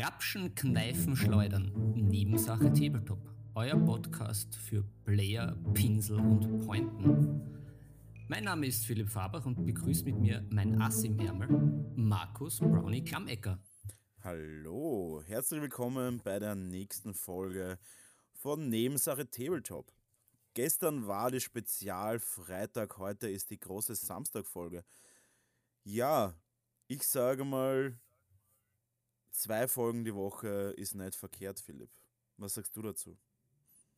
Krapschen, Kneifen, Schleudern. Nebensache Tabletop. Euer Podcast für Player, Pinsel und Pointen. Mein Name ist Philipp Fabach und begrüßt mit mir mein Ass im Ärmel, Markus Brownie Klammecker. Hallo, herzlich willkommen bei der nächsten Folge von Nebensache Tabletop. Gestern war die Spezialfreitag, heute ist die große Samstagfolge. Ja, ich sage mal, zwei Folgen die Woche ist nicht verkehrt, Philipp. Was sagst du dazu?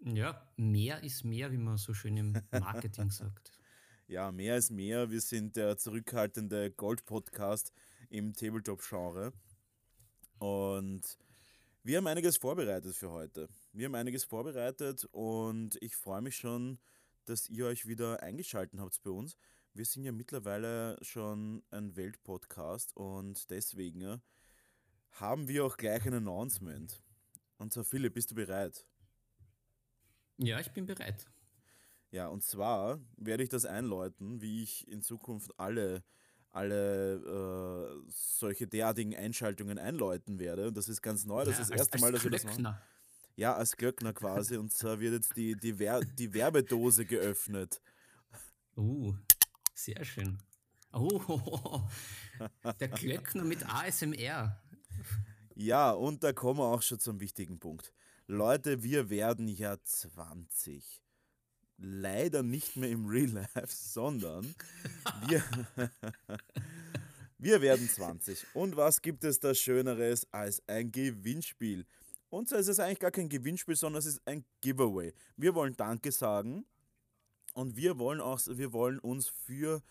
Ja, mehr ist mehr, wie man so schön im Marketing sagt. Ja, mehr ist mehr. Wir sind der zurückhaltende Gold-Podcast im Tabletop-Genre. Und wir haben einiges vorbereitet für heute. Wir haben einiges vorbereitet und ich freue mich schon, dass ihr euch wieder eingeschaltet habt bei uns. Wir sind ja mittlerweile schon ein Weltpodcast und deswegen haben wir auch gleich ein Announcement. Und zwar, Philipp, bist du bereit? Ja, ich bin bereit. Ja, und zwar werde ich das einläuten, wie ich in Zukunft alle, alle äh, solche derartigen Einschaltungen einläuten werde. Und das ist ganz neu, das ja, ist das erste als, Mal, dass wir das machen. Ja, als Glöckner quasi. und zwar wird jetzt die, die, Wer die Werbedose geöffnet. Uh, sehr schön. Oh, der Glöckner mit ASMR. Ja, und da kommen wir auch schon zum wichtigen Punkt. Leute, wir werden ja 20. Leider nicht mehr im Real Life, sondern wir, wir werden 20. Und was gibt es da Schöneres als ein Gewinnspiel? Und zwar ist es eigentlich gar kein Gewinnspiel, sondern es ist ein Giveaway. Wir wollen Danke sagen und wir wollen auch, wir wollen uns für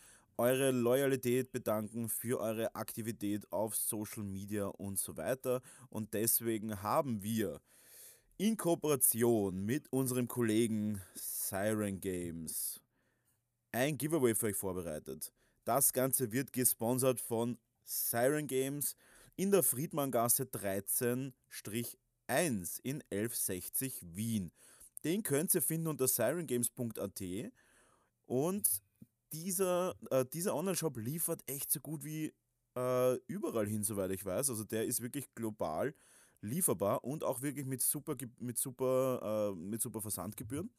eure Loyalität bedanken, für eure Aktivität auf Social Media und so weiter. Und deswegen haben wir in Kooperation mit unserem Kollegen Siren Games ein Giveaway für euch vorbereitet. Das Ganze wird gesponsert von Siren Games in der Friedmanngasse 13-1 in 1160 Wien. Den könnt ihr finden unter sirengames.at und dieser, äh, dieser Online-Shop liefert echt so gut wie äh, überall hin, soweit ich weiß. Also der ist wirklich global lieferbar und auch wirklich mit super, mit super, äh, mit super Versandgebühren.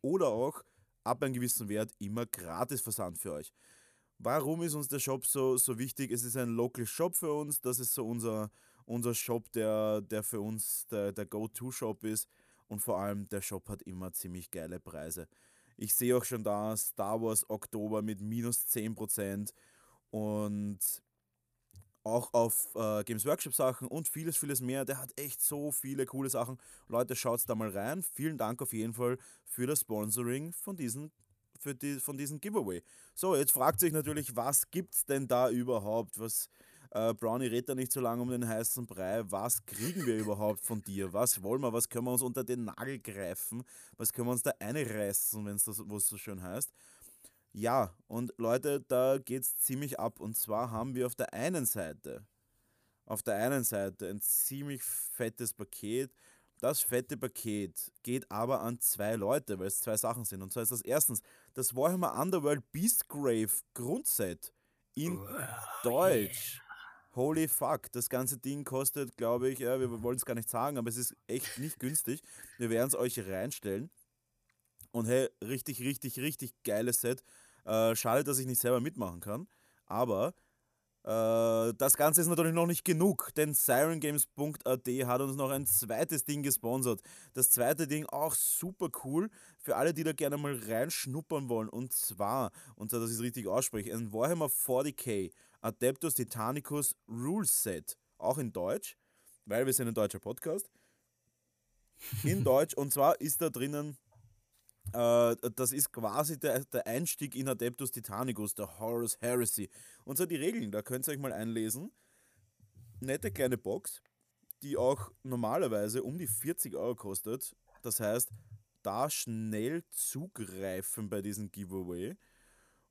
Oder auch ab einem gewissen Wert immer gratis Versand für euch. Warum ist uns der Shop so, so wichtig? Es ist ein Local Shop für uns. Das ist so unser, unser Shop, der, der für uns der, der Go-To-Shop ist. Und vor allem der Shop hat immer ziemlich geile Preise. Ich sehe auch schon da Star Wars Oktober mit minus 10% und auch auf äh, Games Workshop Sachen und vieles, vieles mehr. Der hat echt so viele coole Sachen. Leute, schaut da mal rein. Vielen Dank auf jeden Fall für das Sponsoring von diesen für die, von diesem Giveaway. So, jetzt fragt sich natürlich, was gibt es denn da überhaupt? Was, äh, Brownie redet da nicht so lange um den heißen Brei. Was kriegen wir überhaupt von dir? Was wollen wir? Was können wir uns unter den Nagel greifen? Was können wir uns da einreißen, wenn es das was so schön heißt? Ja, und Leute, da geht es ziemlich ab. Und zwar haben wir auf der einen Seite, auf der einen Seite ein ziemlich fettes Paket. Das fette Paket geht aber an zwei Leute, weil es zwei Sachen sind. Und zwar ist das erstens das Warhammer Underworld Beastgrave Grundset in oh, Deutsch. Holy fuck, das ganze Ding kostet, glaube ich, ja, wir wollen es gar nicht sagen, aber es ist echt nicht günstig. Wir werden es euch reinstellen. Und hey, richtig, richtig, richtig geiles Set. Äh, schade, dass ich nicht selber mitmachen kann. Aber äh, das Ganze ist natürlich noch nicht genug, denn SirenGames.at hat uns noch ein zweites Ding gesponsert. Das zweite Ding auch super cool für alle, die da gerne mal reinschnuppern wollen. Und zwar, und zwar, dass ich es richtig ausspreche, ein Warhammer 40k Adeptus Titanicus Rule Set, auch in Deutsch, weil wir sind ein deutscher Podcast. In Deutsch, und zwar ist da drinnen, äh, das ist quasi der, der Einstieg in Adeptus Titanicus, der Horus Heresy. Und so die Regeln, da könnt ihr euch mal einlesen. Nette kleine Box, die auch normalerweise um die 40 Euro kostet. Das heißt, da schnell zugreifen bei diesem Giveaway.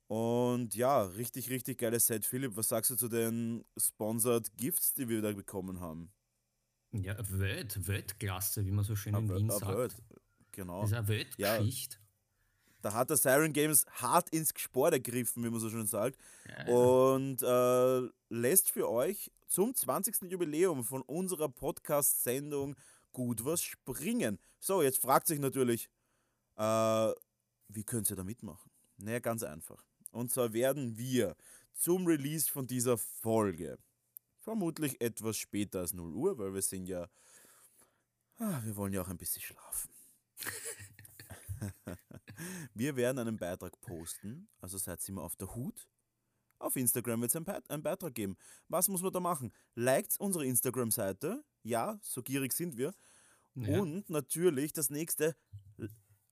Und ja, richtig, richtig geiles Set. Philipp, was sagst du zu den Sponsored Gifts, die wir da bekommen haben? Ja, Welt, Weltklasse, wie man so schön in Wien sagt. Welt, genau. Das ist eine Weltgeschichte. Da hat der Siren Games hart ins Gesport ergriffen, wie man so schön sagt. Ja. Und äh, lässt für euch zum 20. Jubiläum von unserer Podcast-Sendung gut was springen. So, jetzt fragt sich natürlich, äh, wie könnt ihr da mitmachen? Naja, ganz einfach. Und zwar werden wir zum Release von dieser Folge, vermutlich etwas später als 0 Uhr, weil wir sind ja, ah, wir wollen ja auch ein bisschen schlafen. wir werden einen Beitrag posten, also seid immer auf der Hut. Auf Instagram wird es einen, Beitrag geben. Was muss man da machen? Liked unsere Instagram-Seite. Ja, so gierig sind wir. Ja. Und natürlich das nächste,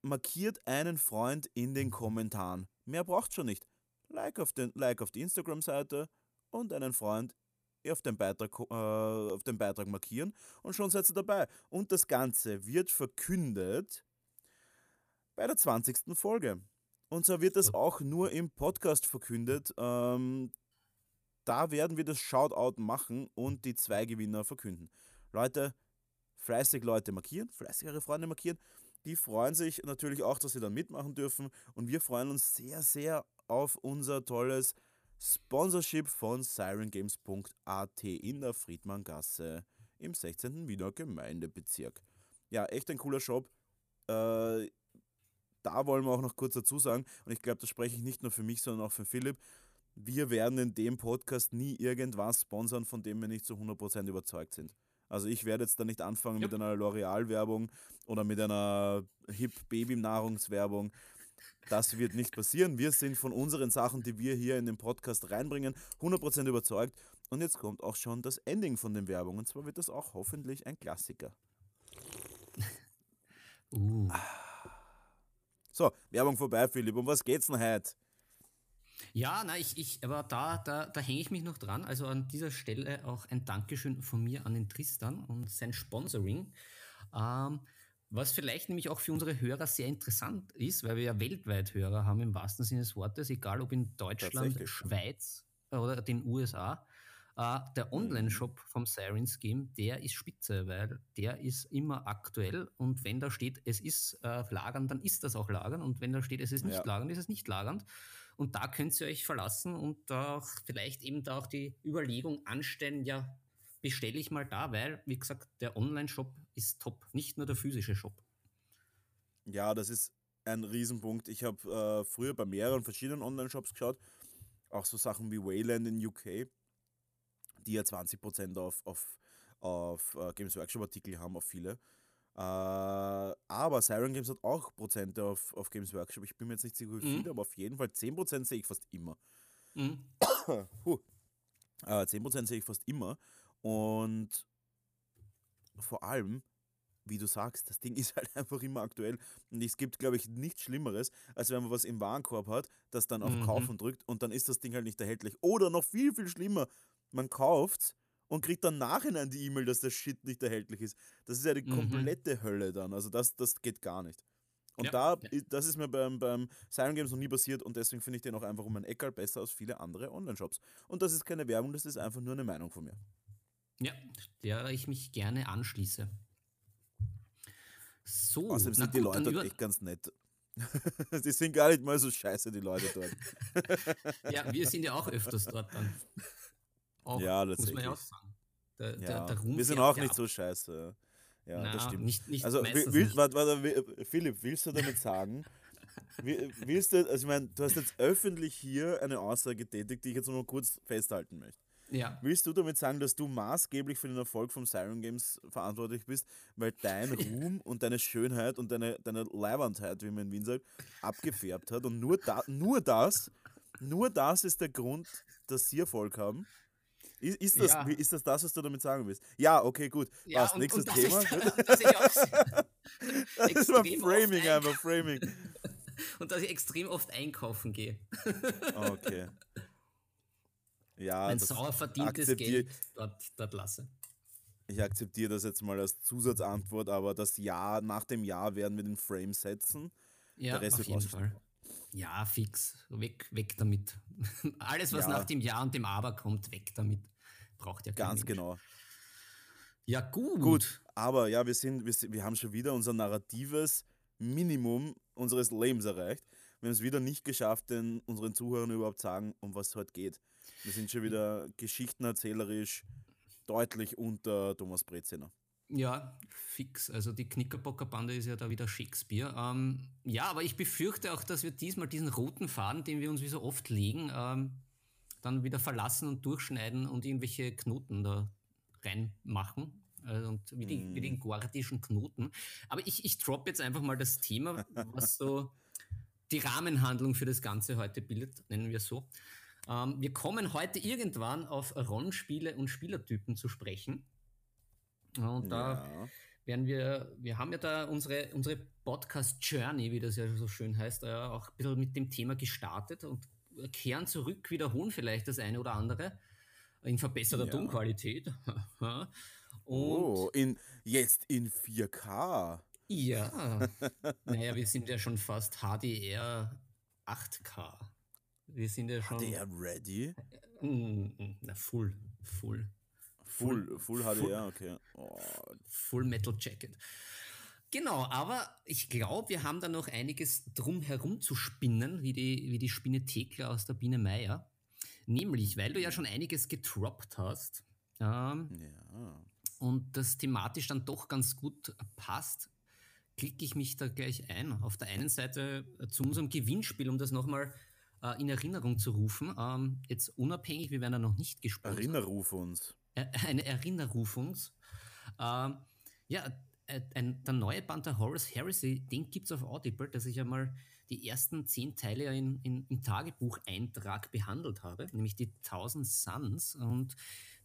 markiert einen Freund in den Kommentaren. Mehr braucht schon nicht. Like auf, den, like auf die Instagram-Seite und einen Freund auf den, Beitrag, äh, auf den Beitrag markieren und schon seid ihr dabei. Und das Ganze wird verkündet bei der 20. Folge. Und zwar wird das auch nur im Podcast verkündet. Ähm, da werden wir das Shoutout machen und die zwei Gewinner verkünden. Leute, fleißig Leute markieren, fleißig eure Freunde markieren. Die freuen sich natürlich auch, dass sie dann mitmachen dürfen. Und wir freuen uns sehr, sehr auf unser tolles Sponsorship von sirengames.at in der Friedmanngasse im 16. Wiener Gemeindebezirk. Ja, echt ein cooler Shop. Äh, da wollen wir auch noch kurz dazu sagen, und ich glaube, das spreche ich nicht nur für mich, sondern auch für Philipp. Wir werden in dem Podcast nie irgendwas sponsern, von dem wir nicht zu 100% überzeugt sind. Also ich werde jetzt da nicht anfangen ja. mit einer L'Oreal-Werbung oder mit einer Hip-Baby-Nahrungswerbung. Das wird nicht passieren. Wir sind von unseren Sachen, die wir hier in den Podcast reinbringen, 100% überzeugt. Und jetzt kommt auch schon das Ending von den Werbungen. Und zwar wird das auch hoffentlich ein Klassiker. Uh. So, Werbung vorbei, Philipp. Um was geht's denn heute? Ja, na, ich, ich, aber da, da, da hänge ich mich noch dran. Also an dieser Stelle auch ein Dankeschön von mir an den Tristan und sein Sponsoring. Ähm, was vielleicht nämlich auch für unsere Hörer sehr interessant ist, weil wir ja weltweit Hörer haben im wahrsten Sinne des Wortes, egal ob in Deutschland, Schweiz oder den USA. Uh, äh, der mhm. Online-Shop vom Sirens Game, der ist spitze, weil der ist immer aktuell und wenn da steht, es ist äh, lagern, dann ist das auch lagern und wenn da steht, es ist nicht ja. lagern, ist es nicht lagernd. Und da könnt ihr euch verlassen und auch vielleicht eben da auch die Überlegung anstellen, ja, bestelle ich mal da, weil, wie gesagt, der Online-Shop ist top, nicht nur der physische Shop. Ja, das ist ein Riesenpunkt. Ich habe äh, früher bei mehreren verschiedenen Online-Shops geschaut, auch so Sachen wie Wayland in UK, die ja 20% auf, auf, auf uh, Games Workshop Artikel haben, auf viele. Äh, aber Siren Games hat auch Prozente auf, auf Games Workshop. Ich bin mir jetzt nicht sicher, wie viel, mhm. aber auf jeden Fall 10% sehe ich fast immer. Mhm. Huh. Äh, 10% sehe ich fast immer. Und vor allem, wie du sagst, das Ding ist halt einfach immer aktuell. Und es gibt, glaube ich, nichts Schlimmeres, als wenn man was im Warenkorb hat, das dann auf mhm. Kaufen drückt und dann ist das Ding halt nicht erhältlich. Oder noch viel, viel schlimmer, man kauft und kriegt dann nachhinein die E-Mail, dass der Shit nicht erhältlich ist. Das ist ja die mhm. komplette mhm. Hölle dann. Also das, das geht gar nicht. Und ja, da, das ist mir beim, beim Siren Games noch nie passiert und deswegen finde ich den auch einfach um ein Eckerl besser als viele andere Online-Shops. Und das ist keine Werbung, das ist einfach nur eine Meinung von mir. Ja, der ich mich gerne anschließe. So, Außerdem sind die Leute dort echt ganz nett. die sind gar nicht mal so scheiße, die Leute dort. ja, wir sind ja auch öfters dort dann. Auch, ja, das muss man ja auch sagen. Der, ja. Der, wir sind auch nicht ab. so scheiße. Ja, Na, das stimmt. Nicht, nicht also, will, warte, warte, Philipp, willst du damit sagen, willst du, also ich meine, du hast jetzt öffentlich hier eine Aussage getätigt, die ich jetzt noch mal kurz festhalten möchte. Ja. Willst du damit sagen, dass du maßgeblich für den Erfolg von Siren Games verantwortlich bist, weil dein Ruhm und deine Schönheit und deine, deine Leibandheit, wie man in Wien sagt, abgefärbt hat und nur, da, nur das, nur das ist der Grund, dass sie Erfolg haben? Ist, ist, das, ja. ist das das, was du damit sagen willst? Ja, okay, gut. Ja, Was, und, nächstes und Thema? Ist, das, das war Framing einfach, Framing. Und dass ich extrem oft einkaufen gehe. okay. Ja, Mein sauer verdientes Geld dort, dort lasse. Ich akzeptiere das jetzt mal als Zusatzantwort, aber das Jahr, nach dem Jahr werden wir den Frame setzen. Ja, auf jeden Fall. Ja, fix. Weg, weg damit. Alles, was ja. nach dem Jahr und dem Aber kommt, weg damit. Braucht ja kein Ganz Mensch. genau. Ja, gut. Gut, aber ja, wir, sind, wir, wir haben schon wieder unser narratives Minimum unseres Lebens erreicht. Wir haben es wieder nicht geschafft, den, unseren Zuhörern überhaupt sagen, um was es heute geht. Wir sind schon wieder geschichtenerzählerisch deutlich unter Thomas Breziner. Ja, fix. Also die Knickerbocker-Bande ist ja da wieder Shakespeare. Ähm, ja, aber ich befürchte auch, dass wir diesmal diesen roten Faden, den wir uns wie so oft legen, ähm, dann wieder verlassen und durchschneiden und irgendwelche Knoten da reinmachen. Also und wie, die, wie den gordischen Knoten. Aber ich, ich drop jetzt einfach mal das Thema, was so die Rahmenhandlung für das Ganze heute bildet, nennen wir so. Ähm, wir kommen heute irgendwann auf Rollenspiele und Spielertypen zu sprechen. Und da ja. werden wir, wir haben ja da unsere, unsere Podcast-Journey, wie das ja so schön heißt, ja, auch ein bisschen mit dem Thema gestartet und kehren zurück, wiederholen vielleicht das eine oder andere in verbesserter ja. Tonqualität. oh, in, jetzt in 4K. Ja. naja, wir sind ja schon fast HDR 8K. Wir sind ja schon. HDR ready? Na, full, full. Full, full, HDR, okay. Oh. Full Metal Jacket. Genau, aber ich glaube, wir haben da noch einiges drum herum zu spinnen, wie die, wie die Spinne Thekla aus der Biene Meier. Nämlich, weil du ja schon einiges getroppt hast. Ähm, ja. Und das thematisch dann doch ganz gut passt, klicke ich mich da gleich ein. Auf der einen Seite zu unserem Gewinnspiel, um das nochmal äh, in Erinnerung zu rufen. Ähm, jetzt unabhängig, wir werden da noch nicht gesprochen. Erinnerruf uns. Äh, eine Erinnerrufungs. Ähm, ja, äh, ein, der neue Band der Horus Heresy, den gibt es auf Audible, dass ich einmal die ersten zehn Teile in, in, im Tagebucheintrag behandelt habe, nämlich die Thousand Suns. Und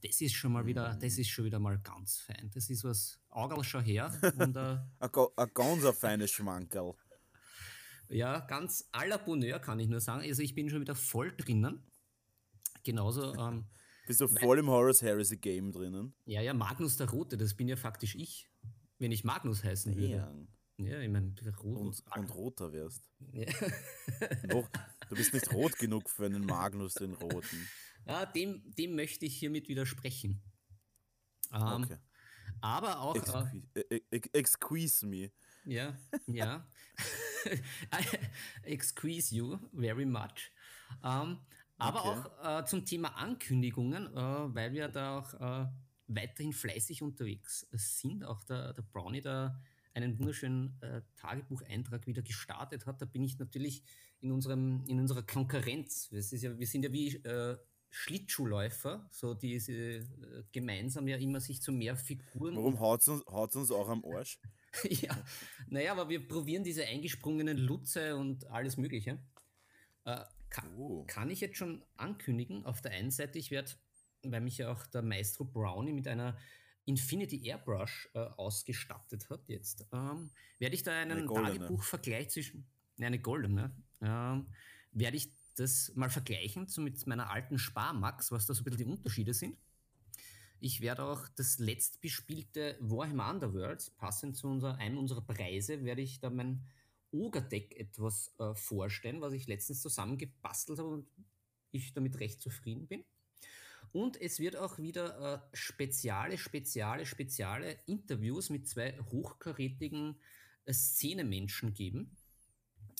das ist schon mal wieder, das mhm. ist schon wieder mal ganz fein. Das ist was Augerl schon her. Und, äh, ein ganz feines Schmankerl. Ja, ganz à la Bonheur kann ich nur sagen. Also ich bin schon wieder voll drinnen. Genauso. Ähm, Bist du voll im Horus Heresy Game drinnen? Ja, ja, Magnus der Rote, das bin ja faktisch ich, wenn ich Magnus heißen würde. Ja, ja ich meine, rot und, und roter wärst. Ja. Noch, du bist nicht rot genug für einen Magnus den Roten. Ja, dem, dem möchte ich hiermit widersprechen. Ähm, okay. Aber auch. Excuse, äh, excuse me. Ja, ja. excuse you very much. Ähm, aber okay. auch äh, zum Thema Ankündigungen, äh, weil wir da auch äh, weiterhin fleißig unterwegs sind. Auch der, der Brownie da einen wunderschönen äh, Tagebucheintrag wieder gestartet hat. Da bin ich natürlich in, unserem, in unserer Konkurrenz. Ja, wir sind ja wie äh, Schlittschuhläufer, so diese äh, gemeinsam ja immer sich zu mehr Figuren. Warum haut es uns, haut's uns auch am Arsch? ja, naja, aber wir probieren diese eingesprungenen Lutze und alles Mögliche. Äh, kann, oh. kann ich jetzt schon ankündigen, auf der einen Seite, ich werde, weil mich ja auch der Maestro Brownie mit einer Infinity Airbrush äh, ausgestattet hat jetzt, ähm, werde ich da einen Tagebuchvergleich zwischen, ne, eine goldene, ähm, werde ich das mal vergleichen so mit meiner alten Sparmax, was da so ein bisschen die Unterschiede sind. Ich werde auch das letztbespielte Warhammer Underworld, passend zu unser, einem unserer Preise, werde ich da mein Ogre-Deck etwas äh, vorstellen, was ich letztens zusammengebastelt habe und ich damit recht zufrieden bin. Und es wird auch wieder äh, spezielle, spezielle, spezielle Interviews mit zwei hochkarätigen äh, Szenemenschen geben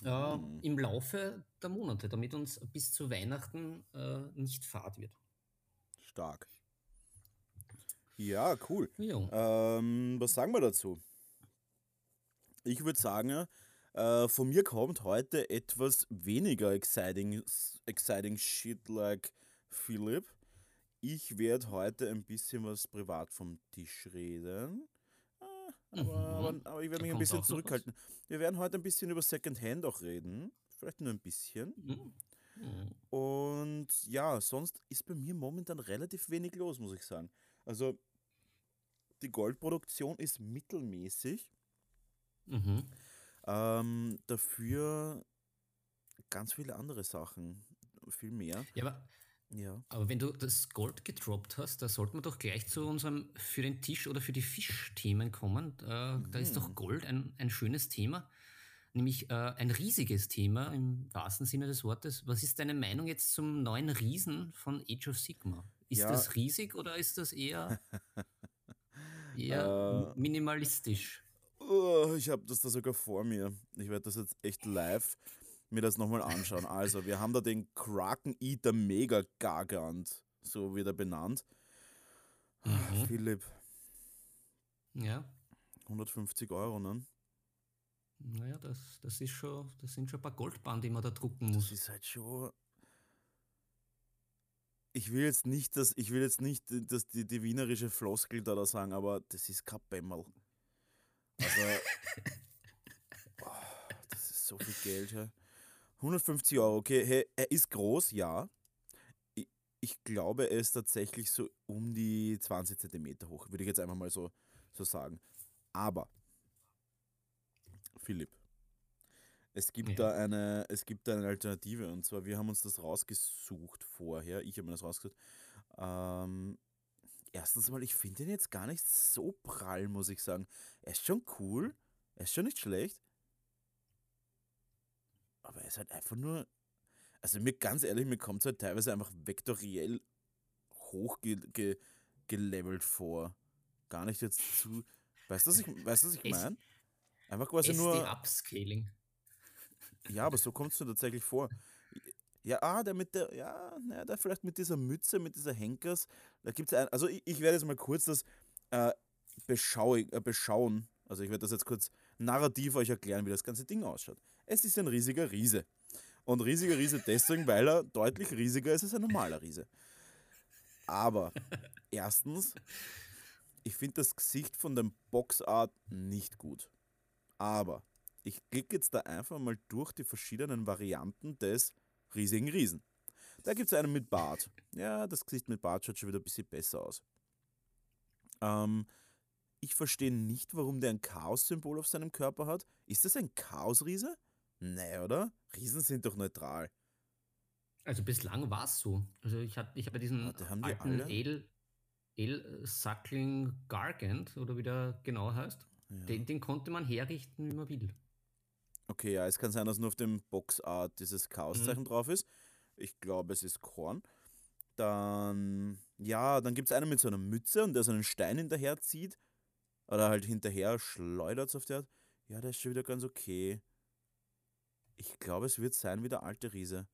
äh, mhm. im Laufe der Monate, damit uns bis zu Weihnachten äh, nicht fad wird. Stark. Ja, cool. Ähm, was sagen wir dazu? Ich würde sagen, äh, von mir kommt heute etwas weniger exciting, exciting shit like Philipp. Ich werde heute ein bisschen was privat vom Tisch reden. Aber, mhm. aber, aber, ich werde mich ein bisschen zurückhalten. Wir werden heute ein bisschen über Secondhand auch reden. Vielleicht nur ein bisschen. Mhm. Mhm. Und ja, sonst ist bei mir momentan relativ wenig los, muss ich sagen. Also, die Goldproduktion ist mittelmäßig. Mhm. Ähm, dafür ganz viele andere Sachen, viel mehr. Ja, aber, ja. aber wenn du das Gold gedroppt hast, da sollte man doch gleich zu unserem für den Tisch oder für die Fischthemen kommen. Äh, mhm. Da ist doch mhm. Gold ein, ein schönes Thema, nämlich äh, ein riesiges Thema im wahrsten Sinne des Wortes. Was ist deine Meinung jetzt zum neuen Riesen von Age of Sigma? Ist ja. das riesig oder ist das eher, eher äh, minimalistisch? Oh, ich habe das da sogar vor mir. Ich werde das jetzt echt live mir das nochmal anschauen. Also, wir haben da den Kraken Eater Mega Gargant, so wird er benannt. Mhm. Philipp, Ja, 150 Euro, ne? naja, das, das ist schon, das sind schon ein paar Goldbahnen, die man da drucken Das muss. ist halt schon. Ich will jetzt nicht, dass, ich will jetzt nicht dass die, die wienerische Floskel da, da sagen, aber das ist kein Bämmerl. Also, oh, das ist so viel Geld. Ja. 150 Euro, okay. Hey, er ist groß, ja. Ich, ich glaube, er ist tatsächlich so um die 20 Zentimeter hoch, würde ich jetzt einfach mal so, so sagen. Aber, Philipp, es gibt Ja. da eine, es gibt da eine Alternative und zwar, wir haben uns das rausgesucht vorher. Ich habe mir das rausgesucht. Ähm, erstens mal, ich finde ihn jetzt gar nicht so prall, muss ich sagen. Er ist schon cool, er ist schon nicht schlecht. Aber er ist halt einfach nur. Also mir ganz ehrlich, mir kommt es halt teilweise einfach vektoriell hoch ge vor. Gar nicht jetzt zu. Weißt du, was ich, weißt, was ich meine? Einfach quasi SD nur. Upscaling. Ja, aber so kommt es mir tatsächlich vor. Ja, ah, der mit der, ja, naja, der vielleicht mit dieser Mütze, mit dieser Henkers, da gibt es ein, also ich, ich werde jetzt mal kurz das äh, beschauig, äh, beschauen, also ich werde das jetzt kurz narrativ euch erklären, wie das ganze Ding ausschaut. Es ist ein riesiger Riese. Und riesiger Riese deswegen, weil er deutlich riesiger ist als ein normaler Riese. Aber erstens, ich finde das Gesicht von dem Boxart nicht gut. Aber ich klicke jetzt da einfach mal durch die verschiedenen Varianten des riesigen Riesen. Da gibt es einen mit Bart. Ja, das Gesicht mit Bart schaut schon wieder ein bisschen besser aus. Ähm, ich verstehe nicht, warum der ein Chaos-Symbol auf seinem Körper hat. Ist das ein Chaosriese? Nee, oder? Riesen sind doch neutral. Also bislang war es so. Also ich hatte ich hab ja diesen haben die alten? El, El Suckling Gargant, oder wie der genau heißt. Ja. Den, den konnte man herrichten, wie man will. Okay, ja, es kann sein, dass nur auf dem Boxart dieses Chaoszeichen drauf ist. Ich glaube, es ist Korn. Dann, ja, dann gibt es einen mit so einer Mütze und der so einen Stein hinterher zieht. Oder halt hinterher schleudert auf der Art. Ja, der ist schon wieder ganz okay. Ich glaube, es wird sein wie der alte Riese.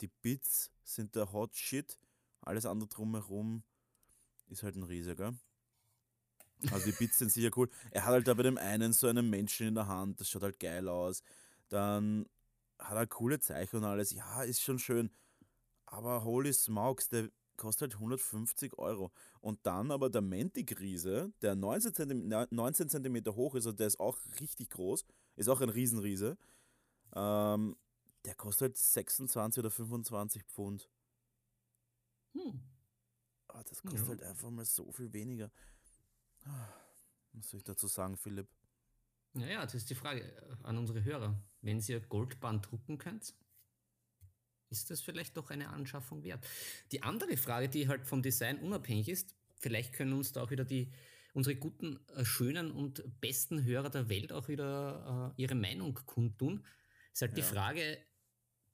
Die Bits sind der Hot Shit. Alles andere drumherum ist halt ein Riese, gell? Also die Bits sind sicher cool. Er hat halt da bei dem einen so einen Menschen in der Hand, das schaut halt geil aus. Dann hat er coole Zeichen und alles. Ja, ist schon schön. Aber holy smokes, der kostet halt 150 Euro. Und dann aber der Mantic-Riese, der 19 cm, 19 cm hoch ist, und der ist auch richtig groß, ist auch ein Riesenriese. Ähm, der kostet halt 26 oder 25 Pfund. Hm. Aber das kostet Ja. halt einfach mal so viel weniger. Ah, Was soll ich dazu sagen, Philipp? Naja, das ist die Frage äh, an unsere Hörer. Wenn ihr Goldbahn drucken könnt, ist das vielleicht doch eine Anschaffung wert? Die andere Frage, die halt vom Design unabhängig ist, vielleicht können uns da auch wieder die unsere guten, äh, schönen und besten Hörer der Welt auch wieder äh, ihre Meinung kundtun, ist halt die Ja. Frage,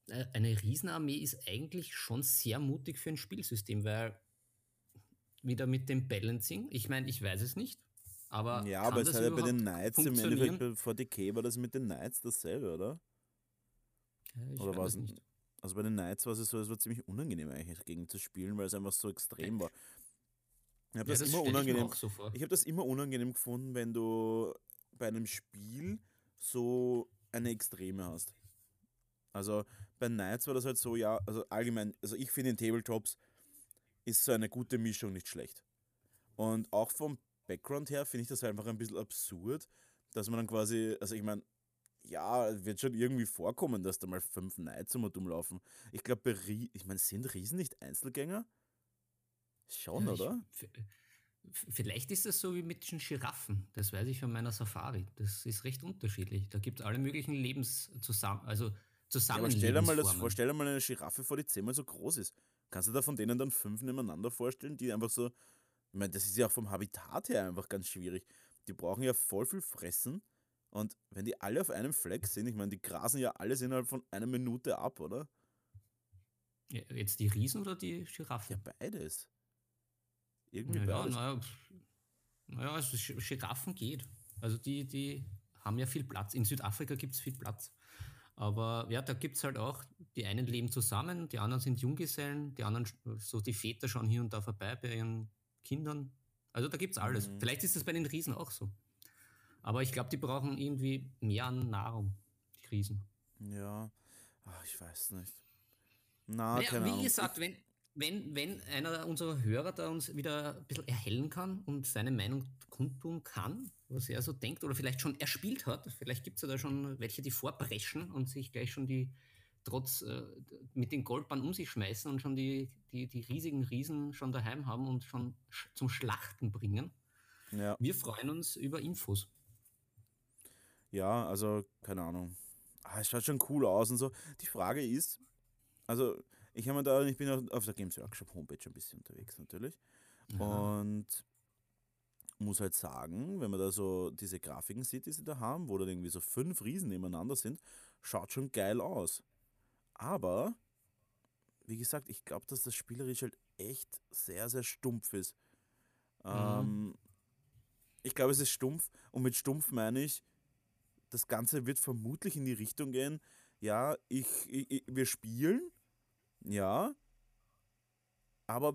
äh, eine Riesenarmee ist eigentlich schon sehr mutig für ein Spielsystem, weil wieder mit dem Balancing, ich meine, ich weiß es nicht, aber Ja, aber es hat ja bei den Knights im? Endeffekt bei 40k war das mit den Knights dasselbe, oder? Ja, ich Oder weiß war es nicht. Also bei den Knights war es so, es war ziemlich unangenehm eigentlich dagegen zu spielen, weil es einfach so extrem war. Ich habe Ja, das, das immer ich so. Ich habe das immer unangenehm gefunden, wenn du bei einem Spiel so eine Extreme hast. Also bei Knights war das halt so, ja, also allgemein, also ich finde in Tabletops ist so eine gute Mischung nicht schlecht. Und auch vom Background her finde ich das halt einfach ein bisschen absurd, dass man dann quasi, also ich meine, ja, wird schon irgendwie vorkommen, dass da mal fünf Knights um und umlaufen. Ich glaube, ich meine, sind Riesen nicht Einzelgänger? Schon, Ja, ich- oder? v- Vielleicht ist es so wie mit den Giraffen. Das weiß ich von meiner Safari. Das ist recht unterschiedlich. Da gibt es alle möglichen Lebens zusammen, also Ja, aber stell dir mal das vor, stell dir mal eine Giraffe vor, die zehnmal so groß ist. Kannst du da von denen dann fünf nebeneinander vorstellen, die einfach so, ich meine, das ist ja auch vom Habitat her einfach ganz schwierig. Die brauchen ja voll viel Fressen und wenn die alle auf einem Fleck sind, ich meine, die grasen ja alles innerhalb von einer Minute ab, oder? Ja, Jetzt die Riesen oder die Ja, Giraffen? beides. Irgendwie Ja, ja, beides. naja, naja, also Gi- Giraffen geht. Also die, die haben ja viel Platz. In Südafrika gibt es viel Platz. Aber ja, da gibt es halt auch, die einen leben zusammen, die anderen sind Junggesellen, die anderen, so die Väter schauen hier und da vorbei bei ihren Kindern. Also da gibt es alles. Mhm. Vielleicht ist es bei den Riesen auch so. Aber ich glaube, die brauchen irgendwie mehr an Nahrung, die Riesen. Ja, Ach, ich weiß nicht. Na, naja, wie gesagt, wenn, wenn, wenn einer unserer Hörer da uns wieder ein bisschen erhellen kann und seine Meinung kundtun kann, was er so denkt oder vielleicht schon erspielt hat, vielleicht gibt es ja da schon welche, die vorpreschen und sich gleich schon die trotz äh, mit den Goldbahnen um sich schmeißen und schon die, die, die riesigen Riesen schon daheim haben und schon sch zum Schlachten bringen. Ja. Wir freuen uns über Infos. Ja, also keine Ahnung. Ah, es schaut schon cool aus und so. Die Frage ist, also ich habe da, ich bin auf der Games Workshop Homepage ein bisschen unterwegs natürlich. Aha. Und muss halt sagen, wenn man da so diese Grafiken sieht, die sie da haben, wo dann irgendwie so fünf Riesen nebeneinander sind, schaut schon geil aus. Aber, wie gesagt, ich glaube, dass das spielerisch halt echt sehr, sehr stumpf ist. Mhm. Ähm, ich glaube, es ist stumpf und mit stumpf meine ich, das Ganze wird vermutlich in die Richtung gehen, ja, ich, ich wir spielen ja. Aber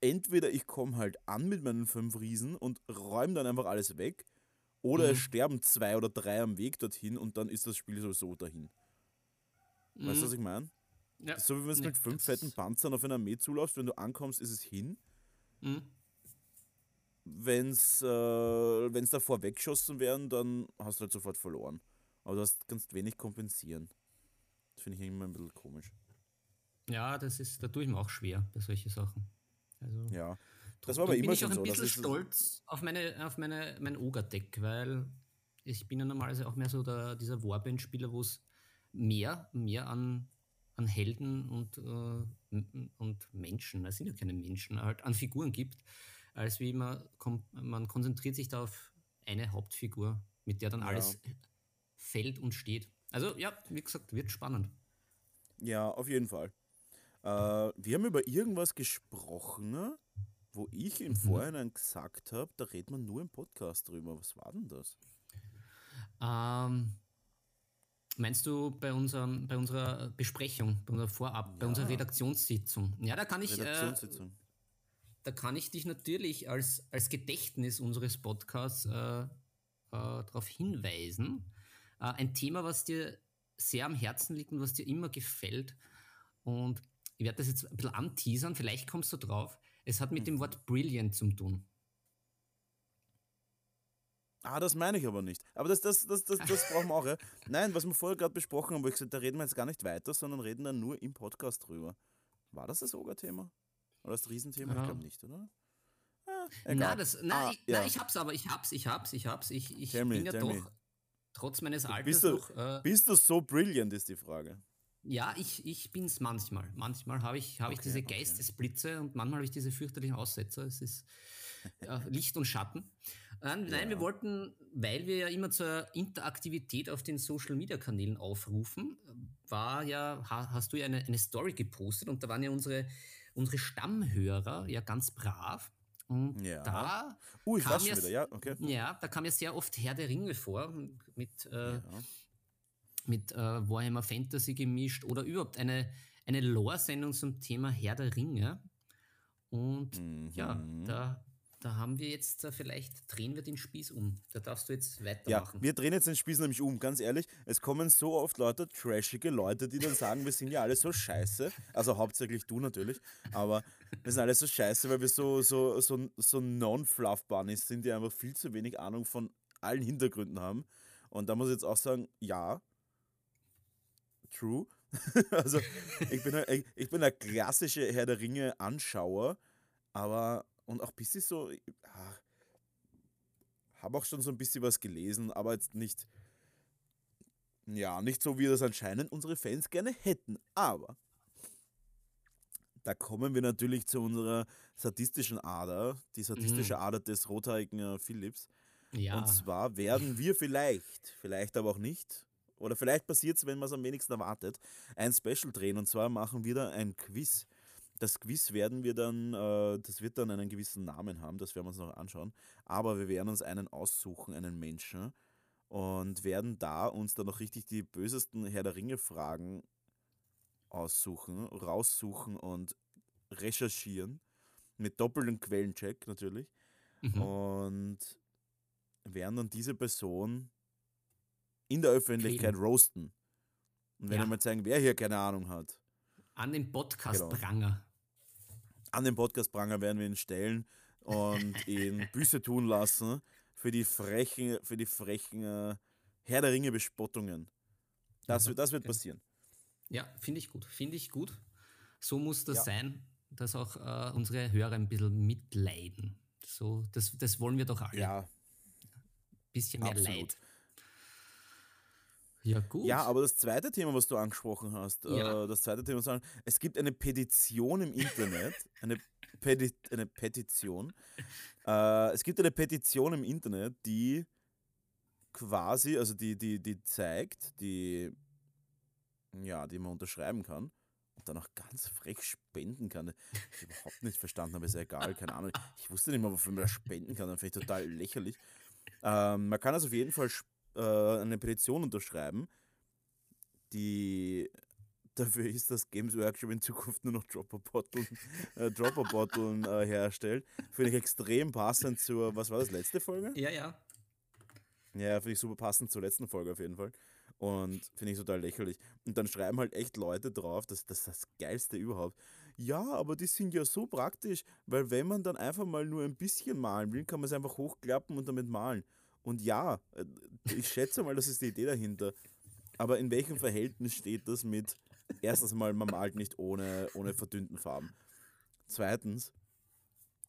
entweder ich komme halt an mit meinen fünf Riesen und räume dann einfach alles weg, oder mhm. es sterben zwei oder drei am Weg dorthin und dann ist das Spiel sowieso dahin. Mhm. Weißt du, was ich meine? Ja. So wie wenn du nee, mit fünf fetten Panzern auf einer Armee zulaufst, wenn du ankommst, ist es hin. Mhm. Wenn es äh, davor weggeschossen werden, dann hast du halt sofort verloren. Aber du hast ganz wenig kompensieren. Das finde ich immer ein bisschen komisch. Ja, das ist, da tue ich mir auch schwer bei solchen Sachen. Also, ja, das war aber immer schon so. Ich bin auch ein bisschen stolz auf, meine, auf meine, mein Ogre-Deck, weil ich bin ja normalerweise auch mehr so der, dieser Warband-Spieler, wo es mehr, mehr an, an Helden und, äh, und Menschen, das sind ja keine Menschen, halt an Figuren gibt, als wie man, man konzentriert sich da auf eine Hauptfigur, mit der dann ja. alles fällt und steht. Also ja, wie gesagt, wird spannend. Ja, auf jeden Fall. Äh, wir haben über irgendwas gesprochen, ne? wo ich im mhm. Vorhinein gesagt habe, da redet man nur im Podcast drüber. Was war denn das? Ähm, meinst du bei, unserem, bei unserer Besprechung, bei unserer Vorab, ja. bei unserer Redaktionssitzung? Ja, da kann ich. Äh, da kann ich dich natürlich als, als Gedächtnis unseres Podcasts äh, äh, darauf hinweisen. Äh, ein Thema, was dir sehr am Herzen liegt und was dir immer gefällt. Und ich werde das jetzt ein bisschen anteasern, vielleicht kommst du drauf. Es hat mit mhm. dem Wort brilliant zu tun. Ah, das meine ich aber nicht. Aber das, das, das, das, das brauchen wir auch. Ja. Nein, was wir vorher gerade besprochen haben, wo ich gesagt da reden wir jetzt gar nicht weiter, sondern reden dann nur im Podcast drüber. War das das Oga-Thema? Oder das Riesenthema? Ja. Ich glaube nicht, oder? Ah, na, das, na, ah, ich, ja. na, ich hab's aber, ich hab's, ich hab's, ich hab's. Ich, ich bin me, ja doch, me. trotz meines Alters bist du, noch, äh, bist du so brilliant, ist die Frage. Ja, ich, ich bin es manchmal. Manchmal habe ich, hab okay, ich diese okay. Geistesblitze und manchmal habe ich diese fürchterlichen Aussetzer. Es ist ja, Licht und Schatten. Ähm, nein, wir wollten, weil wir ja immer zur Interaktivität auf den Social Media Kanälen aufrufen, war ja, hast du ja eine, eine Story gepostet und da waren ja unsere, unsere Stammhörer ja ganz brav. Und ja. da. Uh, ich weiß schon wieder, ja, okay. Ja, da kam ja sehr oft Herr der Ringe vor mit. Äh, ja mit äh, Warhammer Fantasy gemischt oder überhaupt eine, eine Lore-Sendung zum Thema Herr der Ringe. Und mhm. ja, da, da haben wir jetzt, äh, vielleicht drehen wir den Spieß um. Da darfst du jetzt weitermachen. Ja, wir drehen jetzt den Spieß nämlich um, ganz ehrlich. Es kommen so oft Leute, trashige Leute, die dann sagen, wir sind ja alle so scheiße. Also hauptsächlich du natürlich, aber wir sind alle so scheiße, weil wir so, so, so, so Non-Fluff-Bunnies sind, die einfach viel zu wenig Ahnung von allen Hintergründen haben. Und da muss ich jetzt auch sagen, ja, true. also ich bin, ein, ich bin ein klassischer Herr der Ringe-Anschauer, aber und auch ein bisschen so, habe auch schon so ein bisschen was gelesen, aber jetzt nicht, ja, nicht so, wie das anscheinend unsere Fans gerne hätten. Aber da kommen wir natürlich zu unserer sadistischen Ader, die sadistische mhm. Ader des rothaarigen Philips. Ja. Und zwar werden wir vielleicht, vielleicht aber auch nicht, oder vielleicht passiert es, wenn man es am wenigsten erwartet, ein Special drehen. Und zwar machen wir da ein Quiz. Das Quiz werden wir dann, äh, das wird dann einen gewissen Namen haben, das werden wir uns noch anschauen. Aber wir werden uns einen aussuchen, einen Menschen. und werden da uns dann noch richtig die bösesten Herr der Ringe-Fragen aussuchen, raussuchen und recherchieren. Mit doppeltem Quellencheck natürlich. Mhm. Und werden dann diese Person in der Öffentlichkeit Quälen. roasten. Und werden Ja. mal zeigen, wer hier keine Ahnung hat. An den Podcast Genau. Pranger. An den Podcast-Pranger werden wir ihn stellen und ihn Büße tun lassen für die frechen, für die frechen äh, Herr der Ringe-Bespottungen. Das, wird- das wird passieren. Ja, finde ich gut. Finde ich gut. So muss das Ja. sein, dass auch äh, unsere Hörer ein bisschen mitleiden. So, das, das wollen wir doch alle. Ja, bisschen mehr absolut. Leid. Ja, gut. Ja, aber das zweite Thema, was du angesprochen hast, Ja. äh, das zweite Thema, sagen, es gibt eine Petition im Internet, eine, Peti eine Petition. Äh, es gibt eine Petition im Internet, die quasi, also die, die, die zeigt, die, ja, die man unterschreiben kann und dann auch ganz frech spenden kann. Ich überhaupt nicht verstanden habe, ist ja egal, keine Ahnung. Ich wusste nicht mal, wofür man da spenden kann, dann finde ich total lächerlich. Ähm, man kann also auf jeden Fall sp- äh, eine Petition unterschreiben, die dafür ist, dass Games Workshop in Zukunft nur noch Dropper-Botteln äh, Dropper äh, herstellt. Finde ich extrem passend zur, was war das, letzte Folge? ja, ja. Ja, finde ich super passend zur letzten Folge auf jeden Fall. Und finde ich total lächerlich. Und dann schreiben halt echt Leute drauf, das, das das Geilste überhaupt. Ja, aber die sind ja so praktisch, weil wenn man dann einfach mal nur ein bisschen malen will, kann man es einfach hochklappen und damit malen. Und ja, äh, ich schätze mal, das ist die Idee dahinter. Aber in welchem Verhältnis steht das mit, erstens mal, man malt nicht ohne, ohne verdünnten Farben. Zweitens,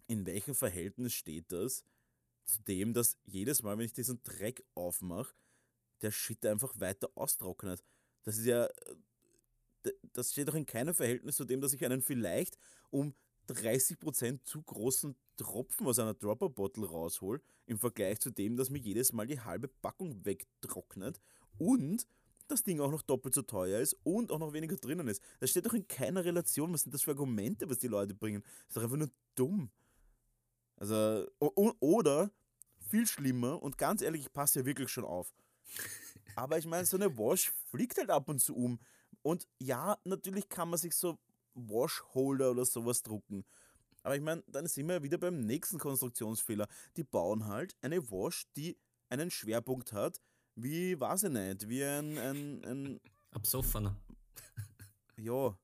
in welchem Verhältnis steht das zu dem, dass jedes Mal, wenn ich diesen Dreck aufmache, der Shit einfach weiter austrocknet. Das ist ja, äh, das steht doch in keinem Verhältnis zu dem, dass ich einen vielleicht um 30% zu großen Tropfen aus einer Dropper-Bottle raushol, im Vergleich zu dem, dass mir jedes Mal die halbe Packung wegtrocknet und das Ding auch noch doppelt so teuer ist und auch noch weniger drinnen ist. Das steht doch in keiner Relation. Was sind das für Argumente, was die Leute bringen? Das ist doch einfach nur dumm. Also, oder viel schlimmer und ganz ehrlich, ich passe ja wirklich schon auf. Aber ich meine, so eine Wash fliegt halt ab und zu um. Und ja, natürlich kann man sich so Wash-Holder oder sowas drucken. Aber ich meine, dann sind wir wieder beim nächsten Konstruktionsfehler. Die bauen halt eine Wash, die einen Schwerpunkt hat, wie, weiß ich nicht, wie ein, ein, ein Absoffener. ja,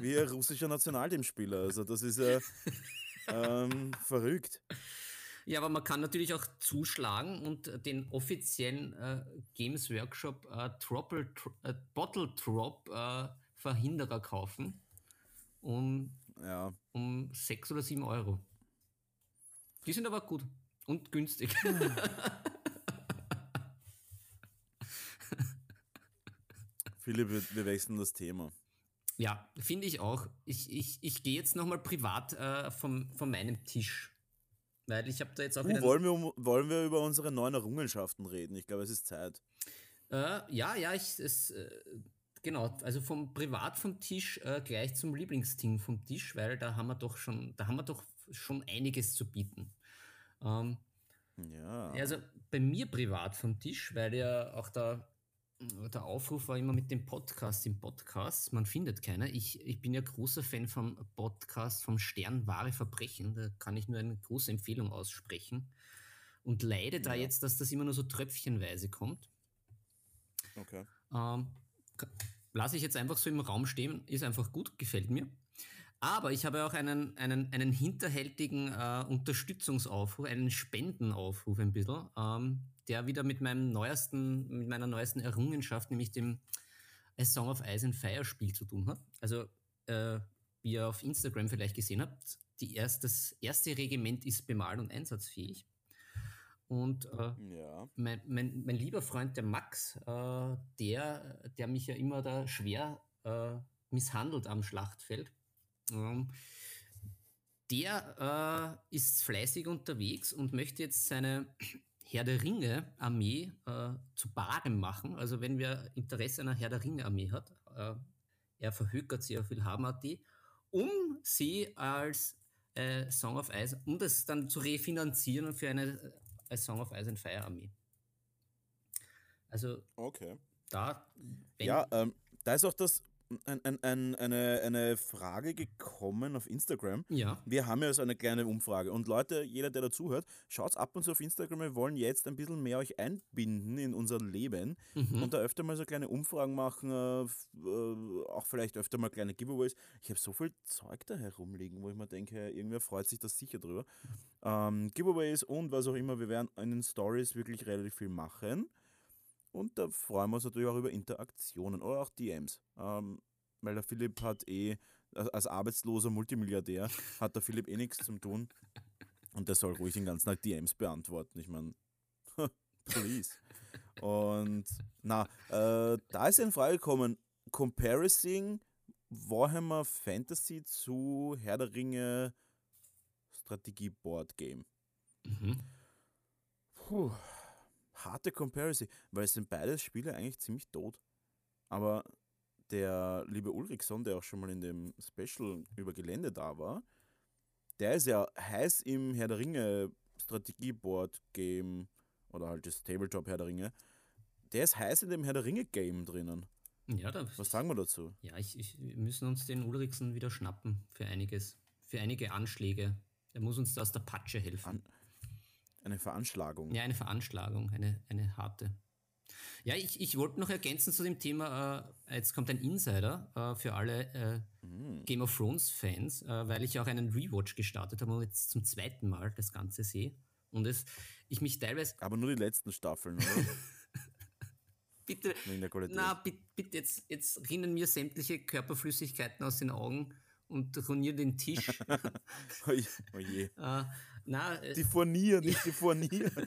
wie ein russischer Nationalteamspieler. Also das ist ja ähm, verrückt. Ja, aber man kann natürlich auch zuschlagen und den offiziellen äh, Games Workshop äh, Tropple, tr äh, Bottle Drop äh, Verhinderer kaufen um, Ja. um 6 oder 7 Euro. Die sind aber gut und günstig. Philipp, wir, wir wechseln das Thema. ja, finde ich auch. Ich, ich, ich gehe jetzt nochmal privat äh, vom, von meinem Tisch. Weil ich habe da jetzt auch Uh, wieder. wollen, wir, wollen wir über unsere neuen Errungenschaften reden? Ich glaube, es ist Zeit. Äh, ja, ja, ich, es, äh, genau, also vom Privat vom Tisch äh, gleich zum Lieblingsding vom Tisch, weil da haben wir doch schon, da haben wir doch schon einiges zu bieten. Ähm, Ja. also bei mir privat vom Tisch, weil ja auch da der Aufruf war immer mit dem Podcast im Podcast. Man findet keiner. Ich, ich bin ja großer Fan vom Podcast vom Stern Wahre Verbrechen. Da kann ich nur eine große Empfehlung aussprechen. Und leide da Ja. jetzt, dass das immer nur so tröpfchenweise kommt. Okay. Ähm, lasse ich jetzt einfach so im Raum stehen, ist einfach gut, gefällt mir. Aber ich habe auch einen, einen, einen hinterhältigen äh, Unterstützungsaufruf, einen Spendenaufruf ein bisschen, ähm, der wieder mit meinem neuesten, mit meiner neuesten Errungenschaft, nämlich dem A Song of Ice and Fire Spiel zu tun hat. Also, äh, wie ihr auf Instagram vielleicht gesehen habt, die erst, das erste Regiment ist bemalt und einsatzfähig. Und äh, Ja. mein, mein, mein lieber Freund, der Max, äh, der, der mich ja immer da schwer äh, misshandelt am Schlachtfeld, ähm, der äh, ist fleißig unterwegs und möchte jetzt seine Herr der Ringe Armee äh, zu Barem machen. Also wenn wer Interesse an einer Herr der Ringe Armee hat, äh, er verhökert sie auf Willhaben.at, um sie als Song of Ice, um das dann zu refinanzieren für eine äh, Song of Ice and Fire Armee. Also Okay. da, Ja, ähm, da ist auch das ein, ein, ein, eine, eine Frage gekommen auf Instagram. ja, Wir haben ja so eine kleine Umfrage. Und Leute, jeder, der dazuhört, schaut ab und zu auf Instagram. Wir wollen jetzt ein bisschen mehr euch einbinden in unser Leben mhm. und da öfter mal so kleine Umfragen machen, äh, äh, auch vielleicht öfter mal kleine Giveaways. Ich habe so viel Zeug da herumliegen, wo ich mir denke, irgendwer freut sich da sicher drüber. Ähm, Giveaways und was auch immer. Wir werden in den Stories wirklich relativ viel machen. Und da freuen wir uns natürlich auch über Interaktionen oder auch DMs. Ähm, weil der Philipp hat eh, als arbeitsloser Multimilliardär, hat der Philipp eh nichts zum tun. Und der soll ruhig den ganzen Tag DMs beantworten. Ich meine, please. Und na, äh, da ist eine Frage gekommen: Comparison Warhammer Fantasy zu Herr der Ringe Strategie Board Game. Mhm. Puh, harte Comparison, weil es sind beide Spiele eigentlich ziemlich tot. Aber der liebe Ulrichson, der auch schon mal in dem Special über Gelände da war, der ist ja heiß im Herr der Ringe Strategieboard-Game oder halt das Tabletop Herr der Ringe. Der ist heiß in dem Herr der Ringe-Game drinnen. ja, da, Was sagen wir dazu? ja ich, ich, wir müssen uns den Ulrichsen wieder schnappen für einiges, für einige Anschläge. Er muss uns da aus der Patsche helfen. An- Eine Veranschlagung. Ja, eine Veranschlagung, eine, eine harte. Ja, ich, ich wollte noch ergänzen zu dem Thema, äh, jetzt kommt ein Insider äh, für alle äh, Mhm. Game of Thrones Fans, äh, weil ich auch einen Rewatch gestartet habe und jetzt zum zweiten Mal das Ganze sehe. Und es, ich mich teilweise, Aber nur die letzten Staffeln, oder? bitte, na, bitte, bitte jetzt, jetzt rinnen mir sämtliche Körperflüssigkeiten aus den Augen und ruinieren den Tisch. Oh je, oh je. Äh, na, äh, Die Furnier, nicht die Furnier.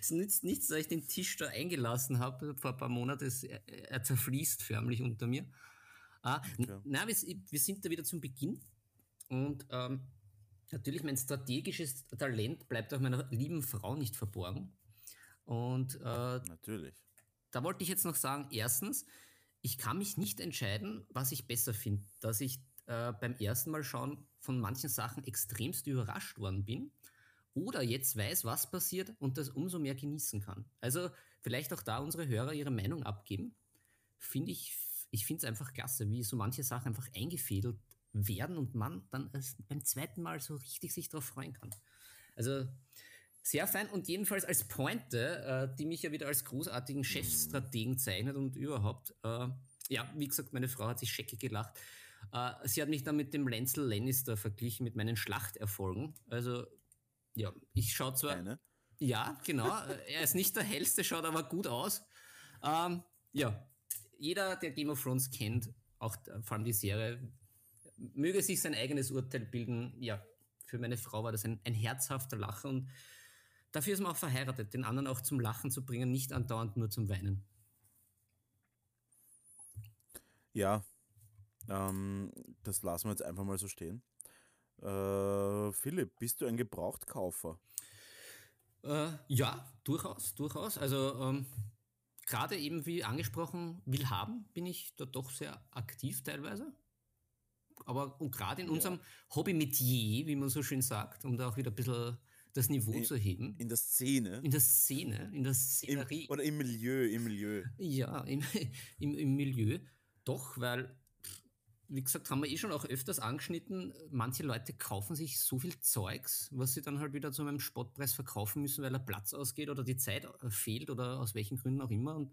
Es nützt nichts, dass ich den Tisch da eingelassen habe vor ein paar Monaten. Er, er zerfließt förmlich unter mir. Ah, Okay. na, wir, wir sind da wieder zum Beginn. Und ähm, natürlich, mein strategisches Talent bleibt auch meiner lieben Frau nicht verborgen. Und äh, Natürlich. da wollte ich jetzt noch sagen, erstens, ich kann mich nicht entscheiden, was ich besser finde. Dass ich äh, beim ersten Mal schauen von manchen Sachen extremst überrascht worden bin oder jetzt weiß, was passiert und das umso mehr genießen kann. Also vielleicht auch da unsere Hörer ihre Meinung abgeben. Finde ich, ich finde es einfach klasse, wie so manche Sachen einfach eingefädelt werden und man dann beim zweiten Mal so richtig sich darauf freuen kann. Also sehr fein und jedenfalls als Pointe, äh, die mich ja wieder als großartigen Chefstrategen zeichnet und überhaupt. Äh, ja, wie gesagt, meine Frau hat sich scheckig gelacht. Äh, sie hat mich dann mit dem Lancel Lannister verglichen, mit meinen Schlachterfolgen. Also, ja, ich schaue zwar. Eine. Ja, genau. äh, er ist nicht der hellste, schaut aber gut aus. Ähm, ja, jeder, der Game of Thrones kennt, auch äh, vor allem die Serie, möge sich sein eigenes Urteil bilden. Ja, für meine Frau war das ein, ein herzhafter Lacher und dafür ist man auch verheiratet, den anderen auch zum Lachen zu bringen, nicht andauernd nur zum Weinen. Ja, ähm, das lassen wir jetzt einfach mal so stehen. Äh, Philipp, bist du ein Gebrauchtkaufer? Äh, ja, durchaus, durchaus. Also ähm, gerade eben wie angesprochen, will haben, bin ich da doch sehr aktiv teilweise. Aber und gerade in unserem Hobby-Metier, wie man so schön sagt, um da auch wieder ein bisschen das Niveau In- zu heben, In der Szene? in der Szene, in der Im, Szenerie. oder im Milieu, im Milieu. Ja, im, im, im Milieu. Doch, weil, wie gesagt, haben wir eh schon auch öfters angeschnitten, manche Leute kaufen sich so viel Zeugs, was sie dann halt wieder zu einem Spottpreis verkaufen müssen, weil der Platz ausgeht oder die Zeit äh, fehlt oder aus welchen Gründen auch immer. Und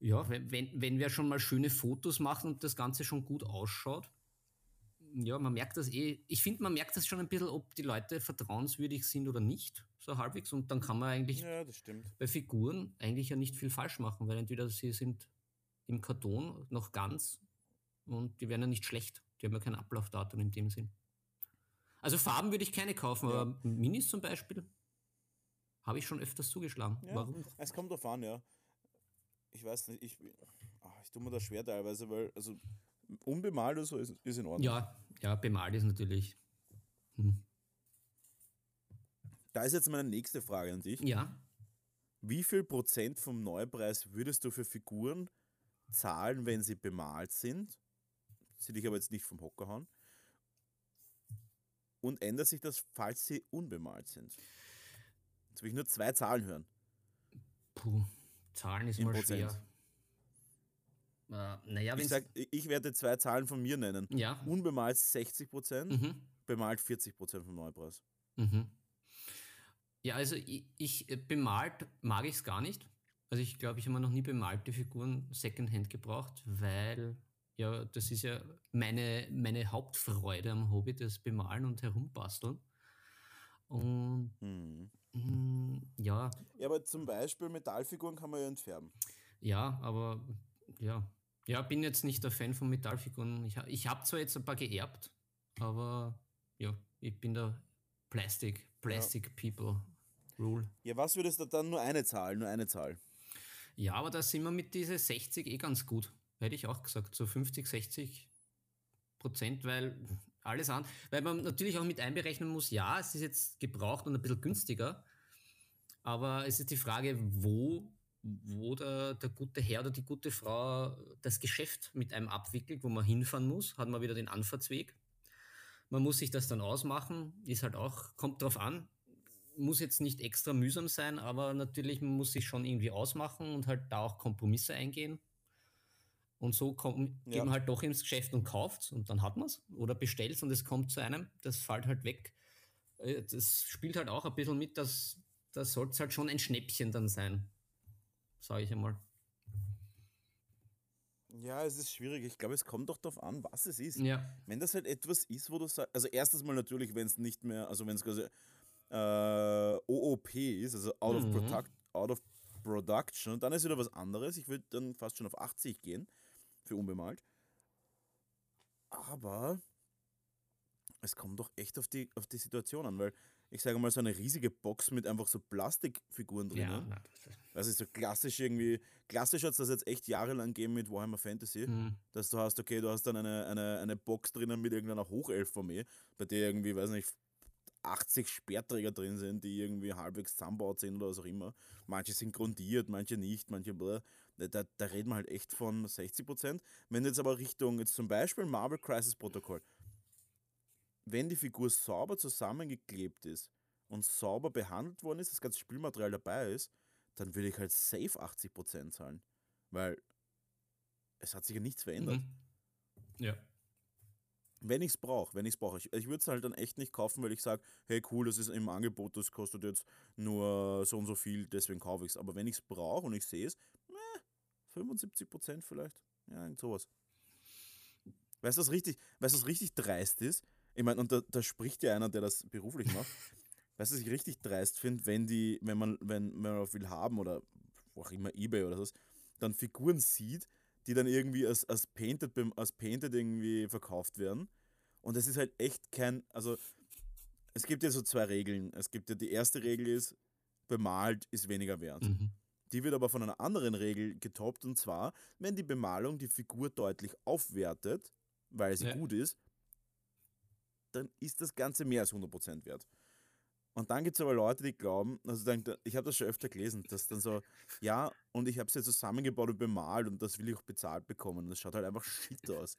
ja, wenn, wenn, wenn wir schon mal schöne Fotos machen und das Ganze schon gut ausschaut, ja, man merkt das eh, ich finde, man merkt das schon ein bisschen, ob die Leute vertrauenswürdig sind oder nicht, so halbwegs. Und dann kann man eigentlich Ja, bei Figuren eigentlich ja nicht viel falsch machen, weil entweder sie sind im Karton noch ganz und die werden ja nicht schlecht. Die haben ja kein Ablaufdatum in dem Sinn. Also Farben würde ich keine kaufen, Ja. aber Minis zum Beispiel habe ich schon öfters zugeschlagen. Ja, Warum? Es kommt drauf an, ja. Ich weiß nicht, ich, ah, ich tue mir das schwer teilweise, weil, also unbemalt oder so ist, ist in Ordnung. Ja, ja, bemalt ist natürlich. Hm. Da ist jetzt meine nächste Frage an dich. Ja, Wie viel Prozent vom Neupreis würdest du für Figuren zahlen, wenn sie bemalt sind? Sie dich aber jetzt nicht vom Hocker hauen. Und ändert sich das, falls sie unbemalt sind? Jetzt will ich nur zwei Zahlen hören. Puh, Zahlen ist Im mal Prozent. schwer. Äh, naja, Ich, sag, ich werde zwei Zahlen von mir nennen. Ja. Unbemalt 60%, Mhm. bemalt 40% vom Neupreis. Mhm. Ja, also ich, ich äh, bemalt mag ich es gar nicht. Also ich glaube, ich habe mir noch nie bemalte Figuren Secondhand gebraucht, weil ja, das ist ja meine, meine Hauptfreude am Hobby, das Bemalen und Herumbasteln. Und Hm. mm, ja, Ja, aber zum Beispiel Metallfiguren kann man ja entfärben. ja, aber ja. Ja, bin jetzt nicht der Fan von Metallfiguren. Ich, ich habe zwar jetzt ein paar geerbt, aber ja, ich bin der Plastic, Plastic People Rule. Ja, was würdest du dann nur eine Zahl, nur eine Zahl? Ja, aber da sind wir mit diese 60 eh ganz gut. Hätte ich auch gesagt, so 50, 60 Prozent, weil alles an, weil man natürlich auch mit einberechnen muss, ja, es ist jetzt gebraucht und ein bisschen günstiger, aber es ist die Frage, wo, wo der, der gute Herr oder die gute Frau das Geschäft mit einem abwickelt, wo man hinfahren muss, hat man wieder den Anfahrtsweg. Man muss sich das dann ausmachen, ist halt auch, kommt drauf an, muss jetzt nicht extra mühsam sein, aber natürlich man muss sich schon irgendwie ausmachen und halt da auch Kompromisse eingehen. Und so kommt, Ja. geht man halt doch ins Geschäft und kauft und dann hat man es oder bestellt und es kommt zu einem, das fällt halt weg. Äh, Das spielt halt auch ein bisschen mit, dass da soll es halt schon ein Schnäppchen dann sein, sage ich einmal. Ja, es ist schwierig. Ich glaube, es kommt doch darauf an, was es ist. Ja, Wenn das halt etwas ist, wo du sagst, also erstens mal natürlich, wenn es nicht mehr, also wenn es quasi äh, OOP ist, also out, Mhm. of product, out of Production, dann ist wieder was anderes. Ich würde dann fast schon auf 80 gehen für unbemalt. Aber es kommt doch echt auf die, auf die Situation an, weil ich sage mal, so eine riesige Box mit einfach so Plastikfiguren ja, drinnen, na, das ist- ist so klassisch irgendwie, klassisch hat es das jetzt echt jahrelang gegeben mit Warhammer Fantasy Mhm. dass du hast, okay, du hast dann eine, eine, eine Box drinnen mit irgendeiner Hochelf-Armee, bei der irgendwie, weiß nicht, 80 Speerträger drin sind, die irgendwie halbwegs zusammenbaut sind oder was auch immer. Manche sind grundiert, manche nicht, manche bläh. Da, da, da reden wir halt echt von 60%. Wenn du jetzt aber Richtung, jetzt zum Beispiel Marvel Crisis Protocol, wenn die Figur sauber zusammengeklebt ist und sauber behandelt worden ist, das ganze Spielmaterial dabei ist, dann würde ich halt safe 80% zahlen. Weil es hat sich ja nichts verändert. Mhm. Ja. Wenn ich es brauche, wenn ich es brauche. Ich, ich würde es halt dann echt nicht kaufen, weil ich sage, hey cool, das ist im Angebot, das kostet jetzt nur so und so viel, deswegen kaufe ich es. Aber wenn ich es brauche und ich sehe es, eh, 75% vielleicht. Ja, irgend sowas. Weißt du, was richtig, weißt, was richtig dreist ist? Ich meine, und da, da spricht ja einer, der das beruflich macht. weißt du, was ich richtig dreist finde, wenn die, wenn man, wenn, wenn man viel haben oder wo auch immer Ebay oder so, dann Figuren sieht, die dann irgendwie als, als, painted, als painted irgendwie verkauft werden. Und das ist halt echt kein, also es gibt ja so zwei Regeln. Es gibt ja die erste Regel ist, bemalt ist weniger wert. Mhm. Die wird aber von einer anderen Regel getoppt und zwar, wenn die Bemalung die Figur deutlich aufwertet, weil sie Ja. gut ist, dann ist das Ganze mehr als 100% wert. Und dann gibt es aber Leute, die glauben, also dann, ich habe das schon öfter gelesen, dass dann so, ja, und ich habe es jetzt zusammengebaut und bemalt und das will ich auch bezahlt bekommen. Und das schaut halt einfach shit aus.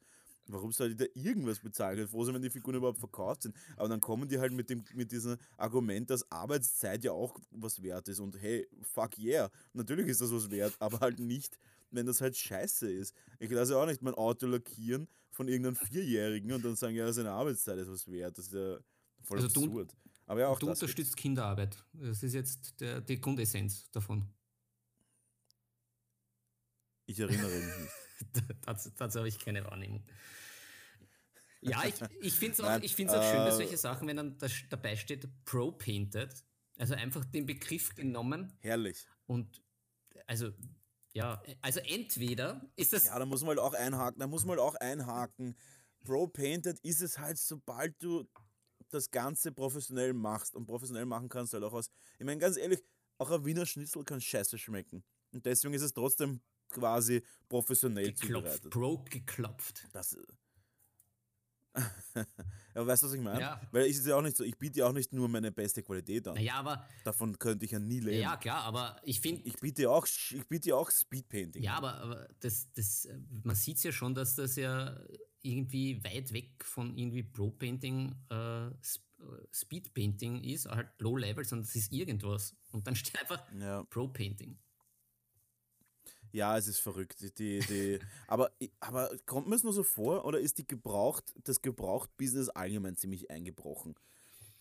Warum soll ich da irgendwas bezahlen? Ich bin froh sein, wenn die Figuren überhaupt verkauft sind. Aber dann kommen die halt mit, dem, mit diesem Argument, dass Arbeitszeit ja auch was wert ist. Und hey, fuck yeah, natürlich ist das was wert, aber halt nicht, wenn das halt scheiße ist. Ich lasse ja auch nicht mein Auto lackieren von irgendeinem Vierjährigen und dann sagen, ja, seine Arbeitszeit ist was wert. Das ist ja voll Also du- absurd. Aber ja, auch du das gibt's. unterstützt Kinderarbeit. Das ist jetzt der, die Grundessenz davon. Ich erinnere mich nicht. Dazu, dazu habe ich keine Wahrnehmung. Ja, ich, ich finde es auch, ich find's auch schön, dass äh, solche Sachen, wenn dann da, dabei steht Pro-Painted, also einfach den Begriff genommen Herrlich. und also ja, also entweder ist das Ja, da muss man halt auch einhaken. Da muss man halt auch einhaken. Pro-Painted ist es halt, sobald du das Ganze professionell machst und professionell machen kannst, halt auch aus. Ich meine, ganz ehrlich, auch ein Wiener Schnitzel kann scheiße schmecken. Und deswegen ist es trotzdem quasi professionell geklopft, zubereitet. Pro geklopft. Das. ja, weißt du, was ich meine? Ja. Weil ich ist ja auch nicht so, ich biete ja auch nicht nur meine beste Qualität an. Naja, aber Davon könnte ich ja nie leben. ja klar, aber ich finde Ich biete ja auch, ich biete auch Speedpainting. Ja, aber, aber das, das, man sieht ja schon, dass das ja irgendwie weit weg von irgendwie Pro-Painting, äh, äh, Speed-Painting ist, halt Low-Level, sondern das ist irgendwas. Und dann steht einfach Ja. Pro-Painting. Ja, es ist verrückt. Die, die, aber, aber kommt mir es nur so vor oder ist die gebraucht, das Gebraucht-Business allgemein ziemlich eingebrochen?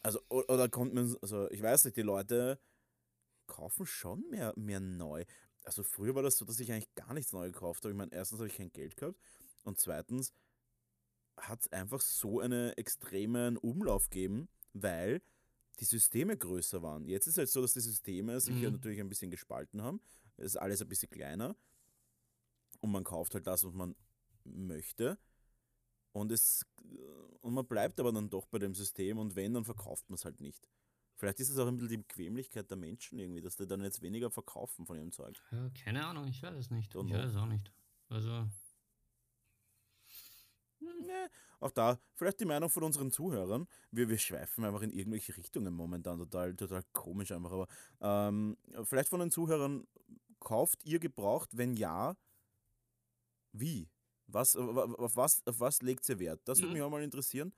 Also, oder kommt mir, also ich weiß nicht, die Leute kaufen schon mehr, mehr neu. Also früher war das so, dass ich eigentlich gar nichts neu gekauft habe. Ich meine, erstens habe ich kein Geld gehabt und zweitens hat es einfach so einen extremen Umlauf gegeben, weil die Systeme größer waren. Jetzt ist es halt so, dass die Systeme sich mhm. ja natürlich ein bisschen gespalten haben. Es ist alles ein bisschen kleiner und man kauft halt das, was man möchte. Und, es, und man bleibt aber dann doch bei dem System und wenn, dann verkauft man es halt nicht. Vielleicht ist es auch ein bisschen die Bequemlichkeit der Menschen irgendwie, dass die dann jetzt weniger verkaufen von ihrem Zeug. Ja, keine Ahnung, ich weiß es nicht. Don't ich know. weiß es auch nicht. Also. Nee, auch da, vielleicht die Meinung von unseren Zuhörern. Wir, wir schweifen einfach in irgendwelche Richtungen momentan, total, total komisch einfach. Aber ähm, vielleicht von den Zuhörern, kauft ihr gebraucht? Wenn ja, wie? Was, auf, was, auf was legt ihr Wert? Das würde mhm. mich auch mal interessieren.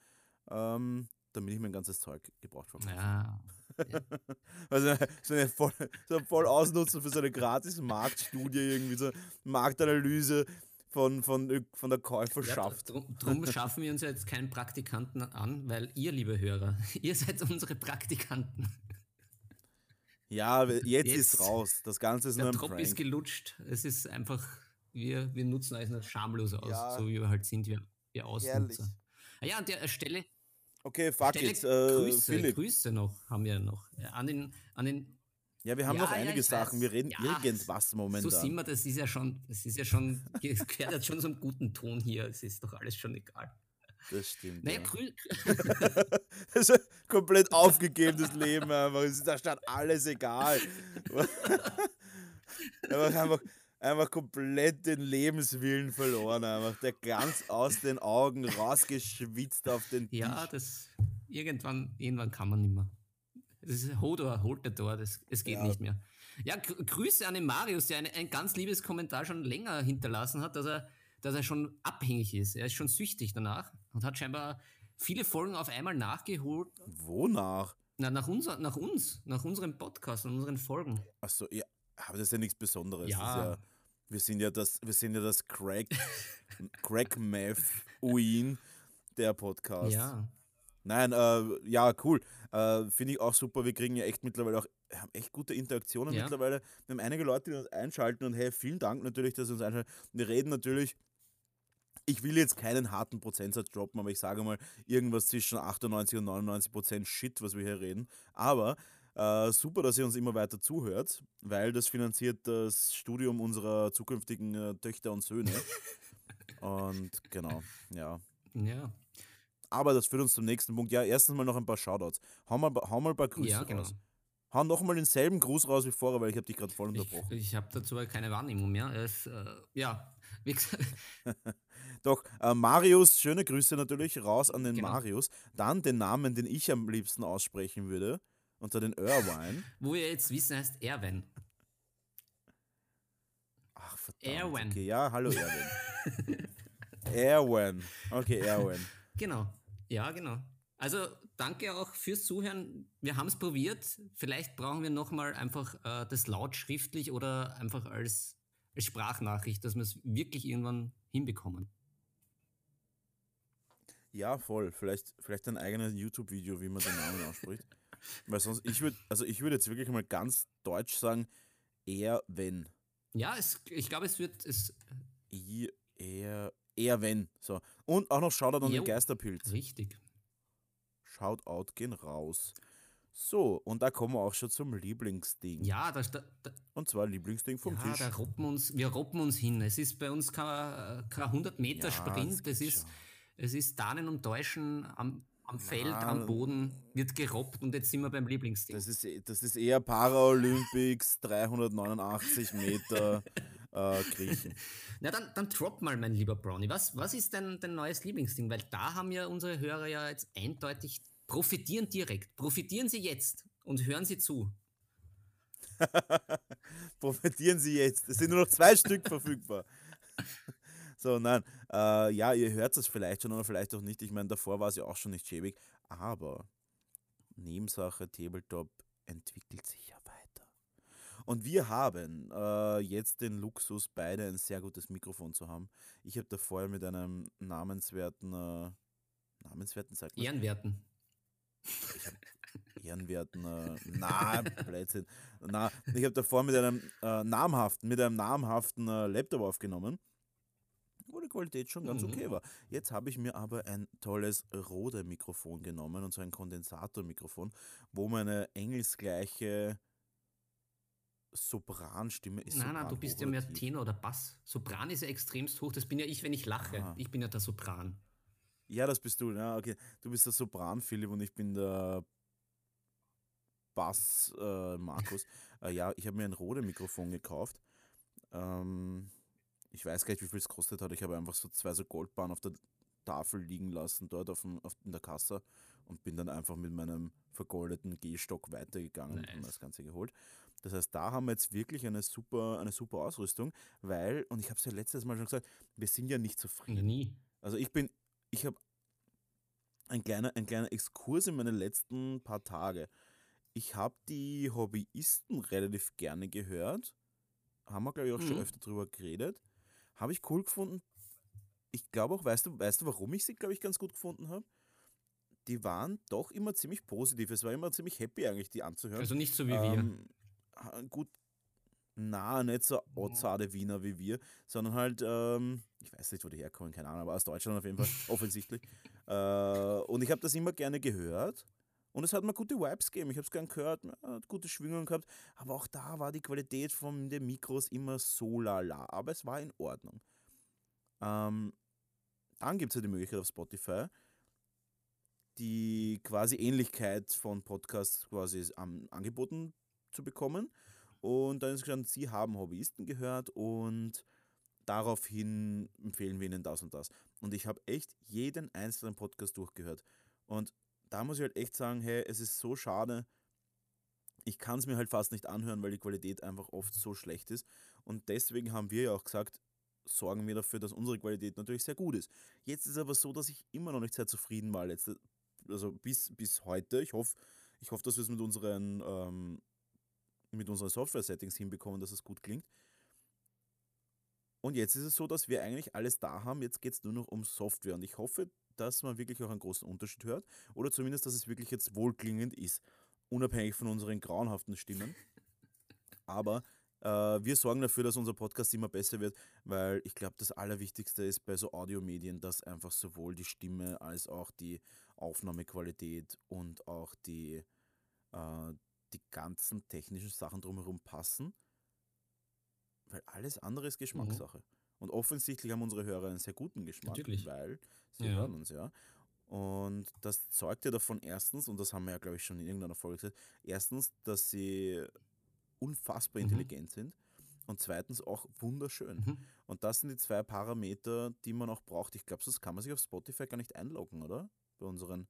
Ähm, damit ich mein ganzes Zeug gebraucht verkaufe. Ja. ja. also so eine voll, so voll ausnutzen für so eine gratis Marktstudie, irgendwie so Marktanalyse von, von, von der Käuferschaft. Ja, drum, schaffen wir uns jetzt keinen Praktikanten an, weil ihr, liebe Hörer, ihr seid unsere Praktikanten. Ja, jetzt, jetzt ist raus. Das Ganze ist der nur ein Drop Prank. ist gelutscht. Es ist einfach, wir, wir nutzen euch noch schamlos aus, ja. so wie wir halt sind, wir, wir Ausnutzer. Ah ja, an der Stelle. Okay, fuck Stelle it. Äh, Grüße, Philipp. Grüße noch, haben wir noch. An den, an den ja, wir haben ja, noch einige ja, Sachen. Wir reden ja, irgendwas momentan. So sind wir, das ist ja schon, das ist ja schon, gehört jetzt schon zum guten Ton hier. Es ist doch alles schon egal. Das stimmt. Naja, ja. das ist ein komplett aufgegebenes Leben einfach. Es ist da statt alles egal. einfach, einfach, einfach komplett den Lebenswillen verloren. Einfach der ganz aus den Augen rausgeschwitzt auf den Tisch. Ja, das irgendwann, irgendwann kann man nicht mehr. Das ist Hodor, holt der Tor, das, es geht ja. nicht mehr. Ja, Grüße an den Marius, der ein, ein ganz liebes Kommentar schon länger hinterlassen hat, dass er, dass er schon abhängig ist. Er ist schon süchtig danach und hat scheinbar viele Folgen auf einmal nachgeholt. Wonach? Na, nach, unser, nach uns, nach unserem Podcast und unseren Folgen. Achso, ja, aber das ist ja nichts Besonderes. Ja. ja. wir sind ja das, wir sind ja das Crack, Crack Meth Uin der Podcast. Ja. Nein, äh, ja, cool. Äh, Finde ich auch super. Wir kriegen ja echt mittlerweile auch, haben echt gute Interaktionen ja. mittlerweile. Wir haben einige Leute, die uns einschalten und hey, vielen Dank natürlich, dass Sie uns einschalten. Wir reden natürlich, ich will jetzt keinen harten Prozentsatz droppen, aber ich sage mal irgendwas zwischen 98 und 99 Prozent Shit, was wir hier reden. Aber äh, super, dass ihr uns immer weiter zuhört, weil das finanziert das Studium unserer zukünftigen äh, Töchter und Söhne. und genau, ja. Ja. Aber das führt uns zum nächsten Punkt. Ja, erstens mal noch ein paar Shoutouts. Hau mal, hau mal ein paar Grüße ja, genau. raus. Hau nochmal denselben Gruß raus wie vorher, weil ich habe dich gerade voll unterbrochen. Ich, ich habe dazu keine Wahrnehmung mehr. Es, äh, ja, wie gesagt. Doch, äh, Marius, schöne Grüße natürlich raus an den genau. Marius. Dann den Namen, den ich am liebsten aussprechen würde, unter den Irvine. Wo ihr jetzt wissen, heißt Erwin. Ach, verdammt. Erwin. Okay, ja, hallo Erwin. Erwin. Okay, Erwin. Genau. Ja, genau. Also danke auch fürs Zuhören. Wir haben es probiert. Vielleicht brauchen wir nochmal einfach äh, das laut schriftlich oder einfach als, als Sprachnachricht, dass wir es wirklich irgendwann hinbekommen. Ja, voll. Vielleicht, vielleicht ein eigenes YouTube-Video, wie man den Namen ausspricht. Weil sonst, ich würde, also ich würde jetzt wirklich mal ganz deutsch sagen, eher wenn. Ja, es, ich glaube, es wird es. eher, eher wenn. So. Und auch noch Shoutout an den Geisterpilz. Richtig. Shoutout gehen raus. So, und da kommen wir auch schon zum Lieblingsding. Ja, da, da, da und zwar Lieblingsding vom ja, Tisch. Da roppen uns, wir roppen uns hin. Es ist bei uns kein, kein 100 Meter ja, Sprint, es ist, es ist Danen und Täuschen am, am Feld, am Boden, wird gerobbt und jetzt sind wir beim Lieblingsding. Das ist, das ist eher Paralympics, 389 Meter äh, kriechen. Na dann, dann drop mal, mein lieber Brownie. Was, was ist denn dein neues Lieblingsding? Weil da haben ja unsere Hörer ja jetzt eindeutig profitieren direkt. Profitieren Sie jetzt und hören Sie zu. profitieren Sie jetzt. Es sind nur noch zwei Stück verfügbar. So, nein. Äh, ja, ihr hört es vielleicht schon oder vielleicht auch nicht. Ich meine, davor war es ja auch schon nicht schäbig. Aber Nebensache Tabletop entwickelt sich ja. Und wir haben äh, jetzt den Luxus, beide ein sehr gutes Mikrofon zu haben. Ich habe da vorher mit einem namenswerten, äh, namenswerten, sagt man? Ehrenwerten. Ehrenwerten, äh, na, Blödsinn. Na, ich habe davor mit einem äh, namhaften, mit einem namhaften äh, Laptop aufgenommen, wo die Qualität schon ganz Mhm. okay war. Jetzt habe ich mir aber ein tolles Rode-Mikrofon genommen und so ein Kondensatormikrofon, wo meine engelsgleiche Sopranstimme ist. Nein, nein, du Sopran bist ja mehr tief? Tenor oder Bass. Sopran ist ja extremst hoch. Das bin ja ich, wenn ich lache. Ah. Ich bin ja der Sopran. Ja, das bist du, ja, okay. Du bist der Sopran, Philipp, und ich bin der Bass, äh, Markus. äh, ja, ich habe mir ein Rode-Mikrofon gekauft. Ähm, ich weiß gar nicht, wie viel es kostet hat. Ich habe einfach so zwei so Goldbahnen auf der Tafel liegen lassen, dort auf dem, auf, in der Kasse und bin dann einfach mit meinem vergoldeten Gehstock weitergegangen und Nice. habe das Ganze geholt. Das heißt, da haben wir jetzt wirklich eine super, eine super Ausrüstung, weil, und ich habe es ja letztes Mal schon gesagt, wir sind ja nicht zufrieden. Nie. Also ich bin, ich habe ein kleiner, ein kleiner Exkurs in meine letzten paar Tage. Ich habe die Hobbyisten relativ gerne gehört. Haben wir, glaube ich, auch schon Mhm. öfter drüber geredet. Habe ich cool gefunden. Ich glaube auch, weißt du, weißt du, warum ich sie, glaube ich, ganz gut gefunden habe? Die waren doch immer ziemlich positiv. Es war immer ziemlich happy eigentlich, die anzuhören. Also nicht so wie wir. Ähm, ha- gut, na, nicht so outside Wiener wie wir, sondern halt, ähm, ich weiß nicht, wo die herkommen, keine Ahnung, aber aus Deutschland auf jeden Fall, offensichtlich. Äh, und ich habe das immer gerne gehört. Und es hat mir gute Vibes gegeben. Ich habe es gern gehört, hat gute Schwingungen gehabt. Aber auch da war die Qualität von den Mikros immer so lala. Aber es war in Ordnung. Ähm, dann gibt es ja die Möglichkeit auf Spotify, die quasi Ähnlichkeit von Podcasts quasi angeboten zu bekommen. Und dann ist gestanden, sie haben Hobbyisten gehört und daraufhin empfehlen wir ihnen das und das. Und ich habe echt jeden einzelnen Podcast durchgehört. Und da muss ich halt echt sagen, hey, es ist so schade. Ich kann es mir halt fast nicht anhören, weil die Qualität einfach oft so schlecht ist. Und deswegen haben wir ja auch gesagt, sorgen wir dafür, dass unsere Qualität natürlich sehr gut ist. Jetzt ist es aber so, dass ich immer noch nicht sehr zufrieden war. Letzte, also bis, bis heute. Ich hoffe, ich hoffe, dass wir es mit unseren, ähm, mit unseren Software-Settings hinbekommen, dass es gut klingt. Und jetzt ist es so, dass wir eigentlich alles da haben. Jetzt geht es nur noch um Software. Und ich hoffe, dass man wirklich auch einen großen Unterschied hört. Oder zumindest, dass es wirklich jetzt wohlklingend ist. Unabhängig von unseren grauenhaften Stimmen. Aber äh, wir sorgen dafür, dass unser Podcast immer besser wird, weil ich glaube, das Allerwichtigste ist bei so Audiomedien, dass einfach sowohl die Stimme als auch die Aufnahmequalität und auch die, äh, die ganzen technischen Sachen drumherum passen. Weil alles andere ist Geschmackssache. Und offensichtlich haben unsere Hörer einen sehr guten Geschmack, Natürlich. weil sie Ja. hören uns ja. Und das zeugt ja davon erstens, und das haben wir ja, glaube ich, schon in irgendeiner Folge gesagt, erstens, dass sie unfassbar Mhm. intelligent sind und zweitens auch wunderschön. Mhm. Und das sind die zwei Parameter, die man auch braucht. Ich glaube, sonst kann man sich auf Spotify gar nicht einloggen, oder? Bei unseren,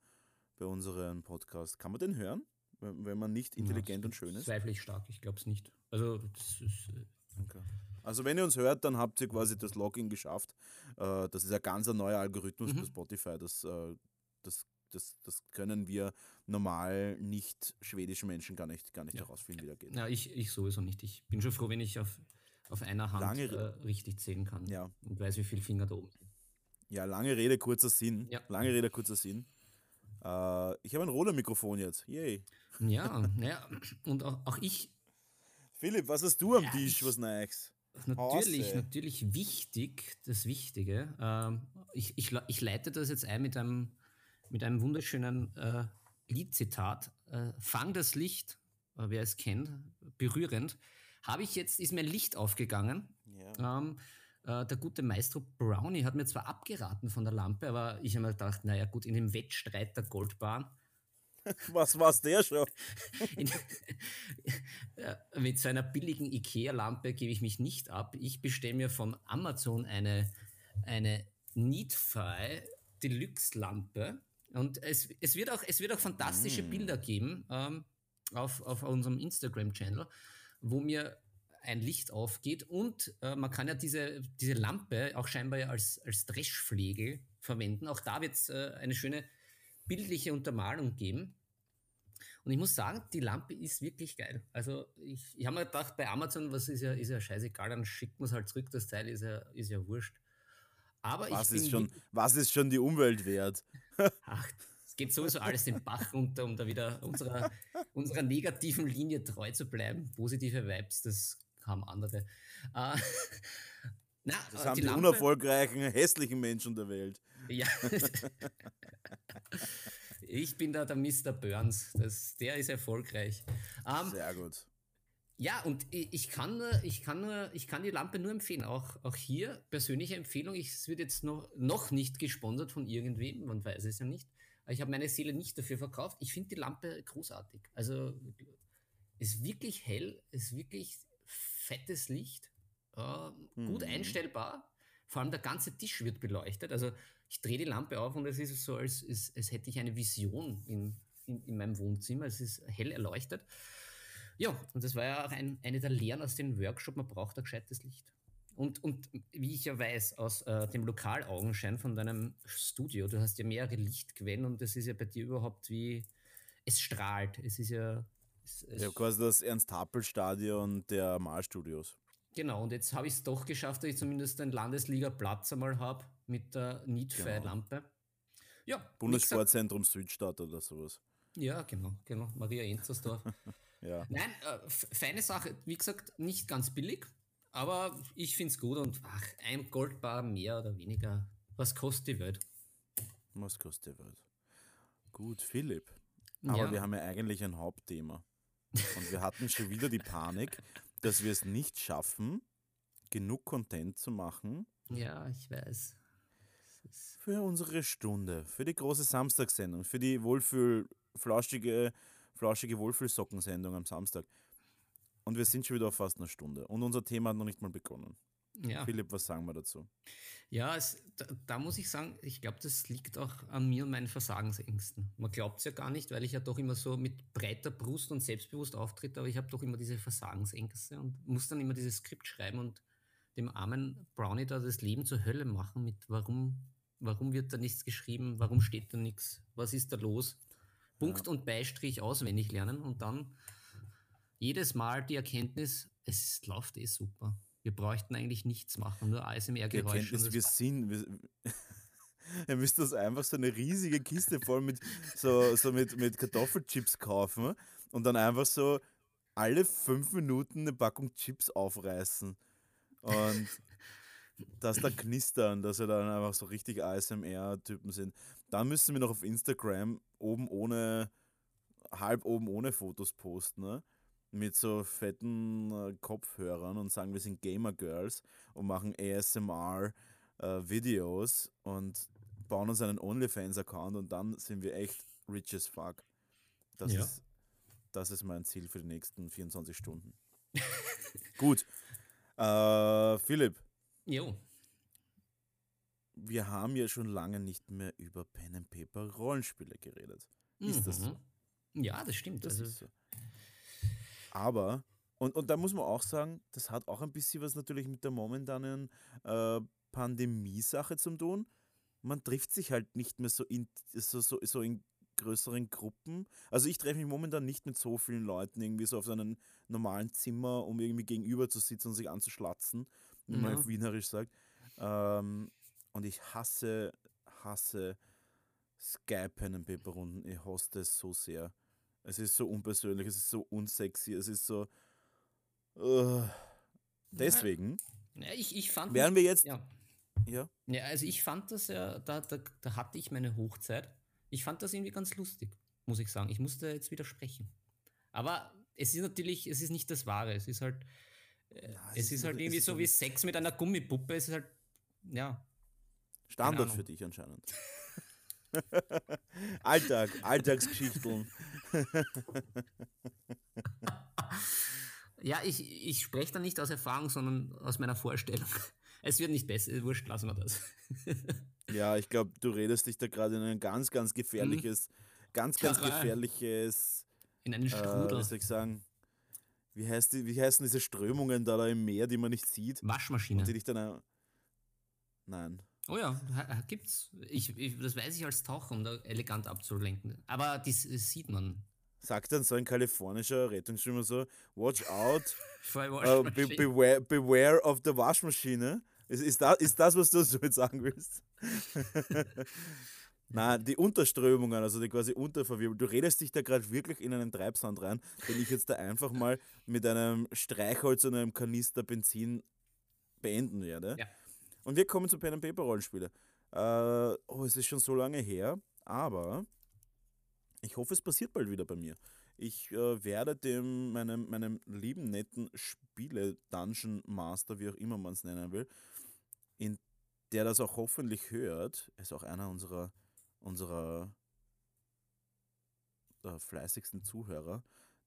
bei unseren Podcast. Kann man den hören, wenn, man nicht intelligent Ja, und schön ist? Zweifle ich stark, ich glaube es nicht. Also, das ist, äh, Okay. Also wenn ihr uns hört, dann habt ihr quasi das Login geschafft. Äh, Das ist ein ganz neuer Algorithmus Mhm. bei Spotify. Das, äh, das, das, das können wir normal nicht schwedischen Menschen gar nicht, gar nicht Ja. herausfinden, wie der geht. ja, ich, ich sowieso nicht. Ich bin schon froh, wenn ich auf, auf einer Hand Lange- äh, richtig zählen kann Ja. und weiß, wie viele Finger da oben sind. Ja, lange Rede, kurzer Sinn. Ja. Lange Rede, kurzer Sinn. Äh, ich habe ein Roller-Mikrofon jetzt. Yay. Ja, naja, und auch, auch ich, Philipp, was hast du am Ja, Tisch, was Neues? natürlich, natürlich wichtig, das Wichtige. Ähm, ich, ich, ich leite das jetzt ein mit einem, mit einem wunderschönen äh, Liedzitat. Äh, Fang das Licht, äh, wer es kennt, berührend. Habe ich jetzt, ist mir ein Licht aufgegangen. Ja. Ähm, äh, der gute Maestro Brownie hat mir zwar abgeraten von der Lampe, aber ich habe mir gedacht, naja gut, in dem Wettstreit der Goldbahn Was war's der schon? in, äh, mit so einer billigen IKEA-Lampe gebe ich mich nicht ab. Ich bestelle mir von Amazon eine, eine Neatfy Deluxe-Lampe. Und es, es, wird auch, es wird auch fantastische Mm. Bilder geben ähm, auf, auf unserem Instagram-Channel, wo mir ein Licht aufgeht und äh, man kann ja diese, diese Lampe auch scheinbar ja als, als Dreschflegel verwenden. Auch da wird es äh, eine schöne bildliche Untermalung geben. Und ich muss sagen, die Lampe ist wirklich geil. Also ich, ich habe mir gedacht, bei Amazon, was ist ja, ist ja scheißegal, dann schickt man es halt zurück, das Teil ist ja, ist ja wurscht. Aber Was ich ist, schon, was ist schon die Umwelt wert? Ach, es geht sowieso alles den Bach runter, um da wieder unserer, unserer negativen Linie treu zu bleiben. Positive Vibes, das haben andere. Äh, na, Das äh, haben die, Lampe- unerfolgreichen, hässlichen Menschen der Welt. Ja. ich bin da der Mr. Burns. Das, der ist erfolgreich. Ähm, Sehr gut. ja, und ich kann, nur, ich, kann nur, ich kann die Lampe nur empfehlen. Auch, auch hier persönliche Empfehlung. Ich, es wird jetzt noch, noch nicht gesponsert von irgendwem, man weiß es ja nicht. Ich habe meine Seele nicht dafür verkauft. Ich finde die Lampe großartig. Also ist wirklich hell, ist wirklich fettes Licht, äh, gut Mhm. einstellbar. Vor allem der ganze Tisch wird beleuchtet. Also ich drehe die Lampe auf und es ist so, als, als, als hätte ich eine Vision in, in, in meinem Wohnzimmer. Es ist hell erleuchtet. Ja, und das war ja auch ein, eine der Lehren aus dem Workshop, man braucht ein gescheites Licht. Und, und wie ich ja weiß, aus äh, dem Lokalaugenschein von deinem Studio, du hast ja mehrere Lichtquellen und das ist ja bei dir überhaupt wie, es strahlt. Es ist ja. Es, es, habe quasi das Ernst-Happel-Stadion der Malstudios. Genau, und jetzt habe ich es doch geschafft, dass ich zumindest einen Landesliga-Platz einmal habe mit der Neatfire-Lampe. Ja, wie gesagt- Bundessportzentrum Südstadt oder sowas. Ja, genau, genau. Maria Enzersdorf. Ja. Nein, äh, feine Sache. Wie gesagt, nicht ganz billig, aber ich finde es gut und ach, ein Goldbar mehr oder weniger. Was kostet die Welt? Was kostet die Welt? Gut, Philipp. Aber Ja. wir haben ja eigentlich ein Hauptthema. Und wir hatten schon wieder die Panik, dass wir es nicht schaffen, genug Content zu machen Ja, ich weiß. Für unsere Stunde, für die große Samstagssendung, für die Wohlfühl, flauschige, flauschige Wohlfühlsockensendung am Samstag. Und wir sind schon wieder auf fast einer Stunde. Und unser Thema hat noch nicht mal begonnen. Ja, Philipp, was sagen wir dazu? ja es, da, da muss ich sagen, ich glaube, das liegt auch an mir und meinen Versagensängsten. Man glaubt es ja gar nicht, weil ich ja doch immer so mit breiter Brust und selbstbewusst auftritt, aber ich habe doch immer diese Versagensängste und muss dann immer dieses Skript schreiben und dem armen Brownie da das Leben zur Hölle machen mit warum, warum wird da nichts geschrieben, warum steht da nichts, was ist da los? Punkt und Beistrich auswendig lernen und dann jedes Mal die Erkenntnis, es läuft eh super. Wir bräuchten eigentlich nichts machen, nur ASMR-Geräusche. Wir das- sind. Wir, ihr müsst das einfach so eine riesige Kiste voll mit, so, so mit, mit Kartoffelchips kaufen und dann einfach so alle fünf Minuten eine Packung Chips aufreißen. Und das da knistern, dass wir dann einfach so richtig ASMR-Typen sind. Dann müssen wir noch auf Instagram oben ohne, halb oben ohne Fotos posten, ne? Mit so fetten äh, Kopfhörern und sagen, wir sind Gamer Girls und machen ASMR-Videos und bauen uns einen OnlyFans-Account und dann sind wir echt rich as fuck. Das, Ja. ist, das ist mein Ziel für die nächsten 24 Stunden. Gut. Äh, Philipp, Jo, wir haben ja schon lange nicht mehr über Pen and Paper Rollenspiele geredet. Ist das so? Mhm. Ja, das stimmt. Das also, ist so. Aber, und, und da muss man auch sagen, das hat auch ein bisschen was natürlich mit der momentanen äh, Pandemie-Sache zu tun. Man trifft sich halt nicht mehr so in, so, so, so in größeren Gruppen. Also ich treffe mich momentan nicht mit so vielen Leuten irgendwie so auf so einem normalen Zimmer, um irgendwie gegenüber zu sitzen und sich anzuschlatzen, wie man Ja. auf Wienerisch sagt. Ähm, und ich hasse, hasse Skype Pen and Paper Runden. Ich hasse es so sehr. Es ist so unpersönlich, es ist so unsexy, es ist so. Uh, deswegen ja, ich, ich fand. werden wir jetzt. ja. Ja, ja, also ich fand das ja, da, da, da hatte ich meine Hochzeit. Ich fand das irgendwie ganz lustig, muss ich sagen. Ich musste jetzt widersprechen. Aber es ist natürlich, es ist nicht das Wahre. Es ist halt, äh, Ja, es ist halt es irgendwie ist so wie Sex mit einer Gummipuppe. Es ist halt, ja, Standard für dich anscheinend. Alltag, Alltagsgeschichten. Ja, ich, ich spreche da nicht aus Erfahrung, sondern aus meiner Vorstellung. Es wird nicht besser, wurscht, lassen wir das. Ja, ich glaube, du redest dich da gerade in ein ganz, ganz gefährliches, ganz, ganz Terrain. gefährliches, In einen äh, Strudel. wie soll ich sagen, wie, heißt die, wie heißen diese Strömungen da, da im Meer, die man nicht sieht Waschmaschine. und die dich dann. Nein. Oh ja, gibt's. Ich, ich, das weiß ich als Taucher, um da elegant abzulenken. Aber das, das sieht man. sagt dann so ein kalifornischer Rettungsschwimmer so, watch out, uh, be, beware, beware of the Waschmaschine. Ist, ist, das, ist das, was du so jetzt sagen willst? Nein, die Unterströmungen, also die quasi Unterverwirbelung. Du redest dich da gerade wirklich in einen Treibsand rein, den ich jetzt da einfach mal mit einem Streichholz und einem Kanister Benzin beenden werde. Ja. Und wir kommen zu Pen Paper Rollenspiele. Äh, oh, es ist schon so lange her, aber ich hoffe, es passiert bald wieder bei mir. Ich äh, werde dem, meinem, meinem lieben, netten Spiele-Dungeon Master, wie auch immer man es nennen will, in der das auch hoffentlich hört, ist auch einer unserer, unserer äh, fleißigsten Zuhörer,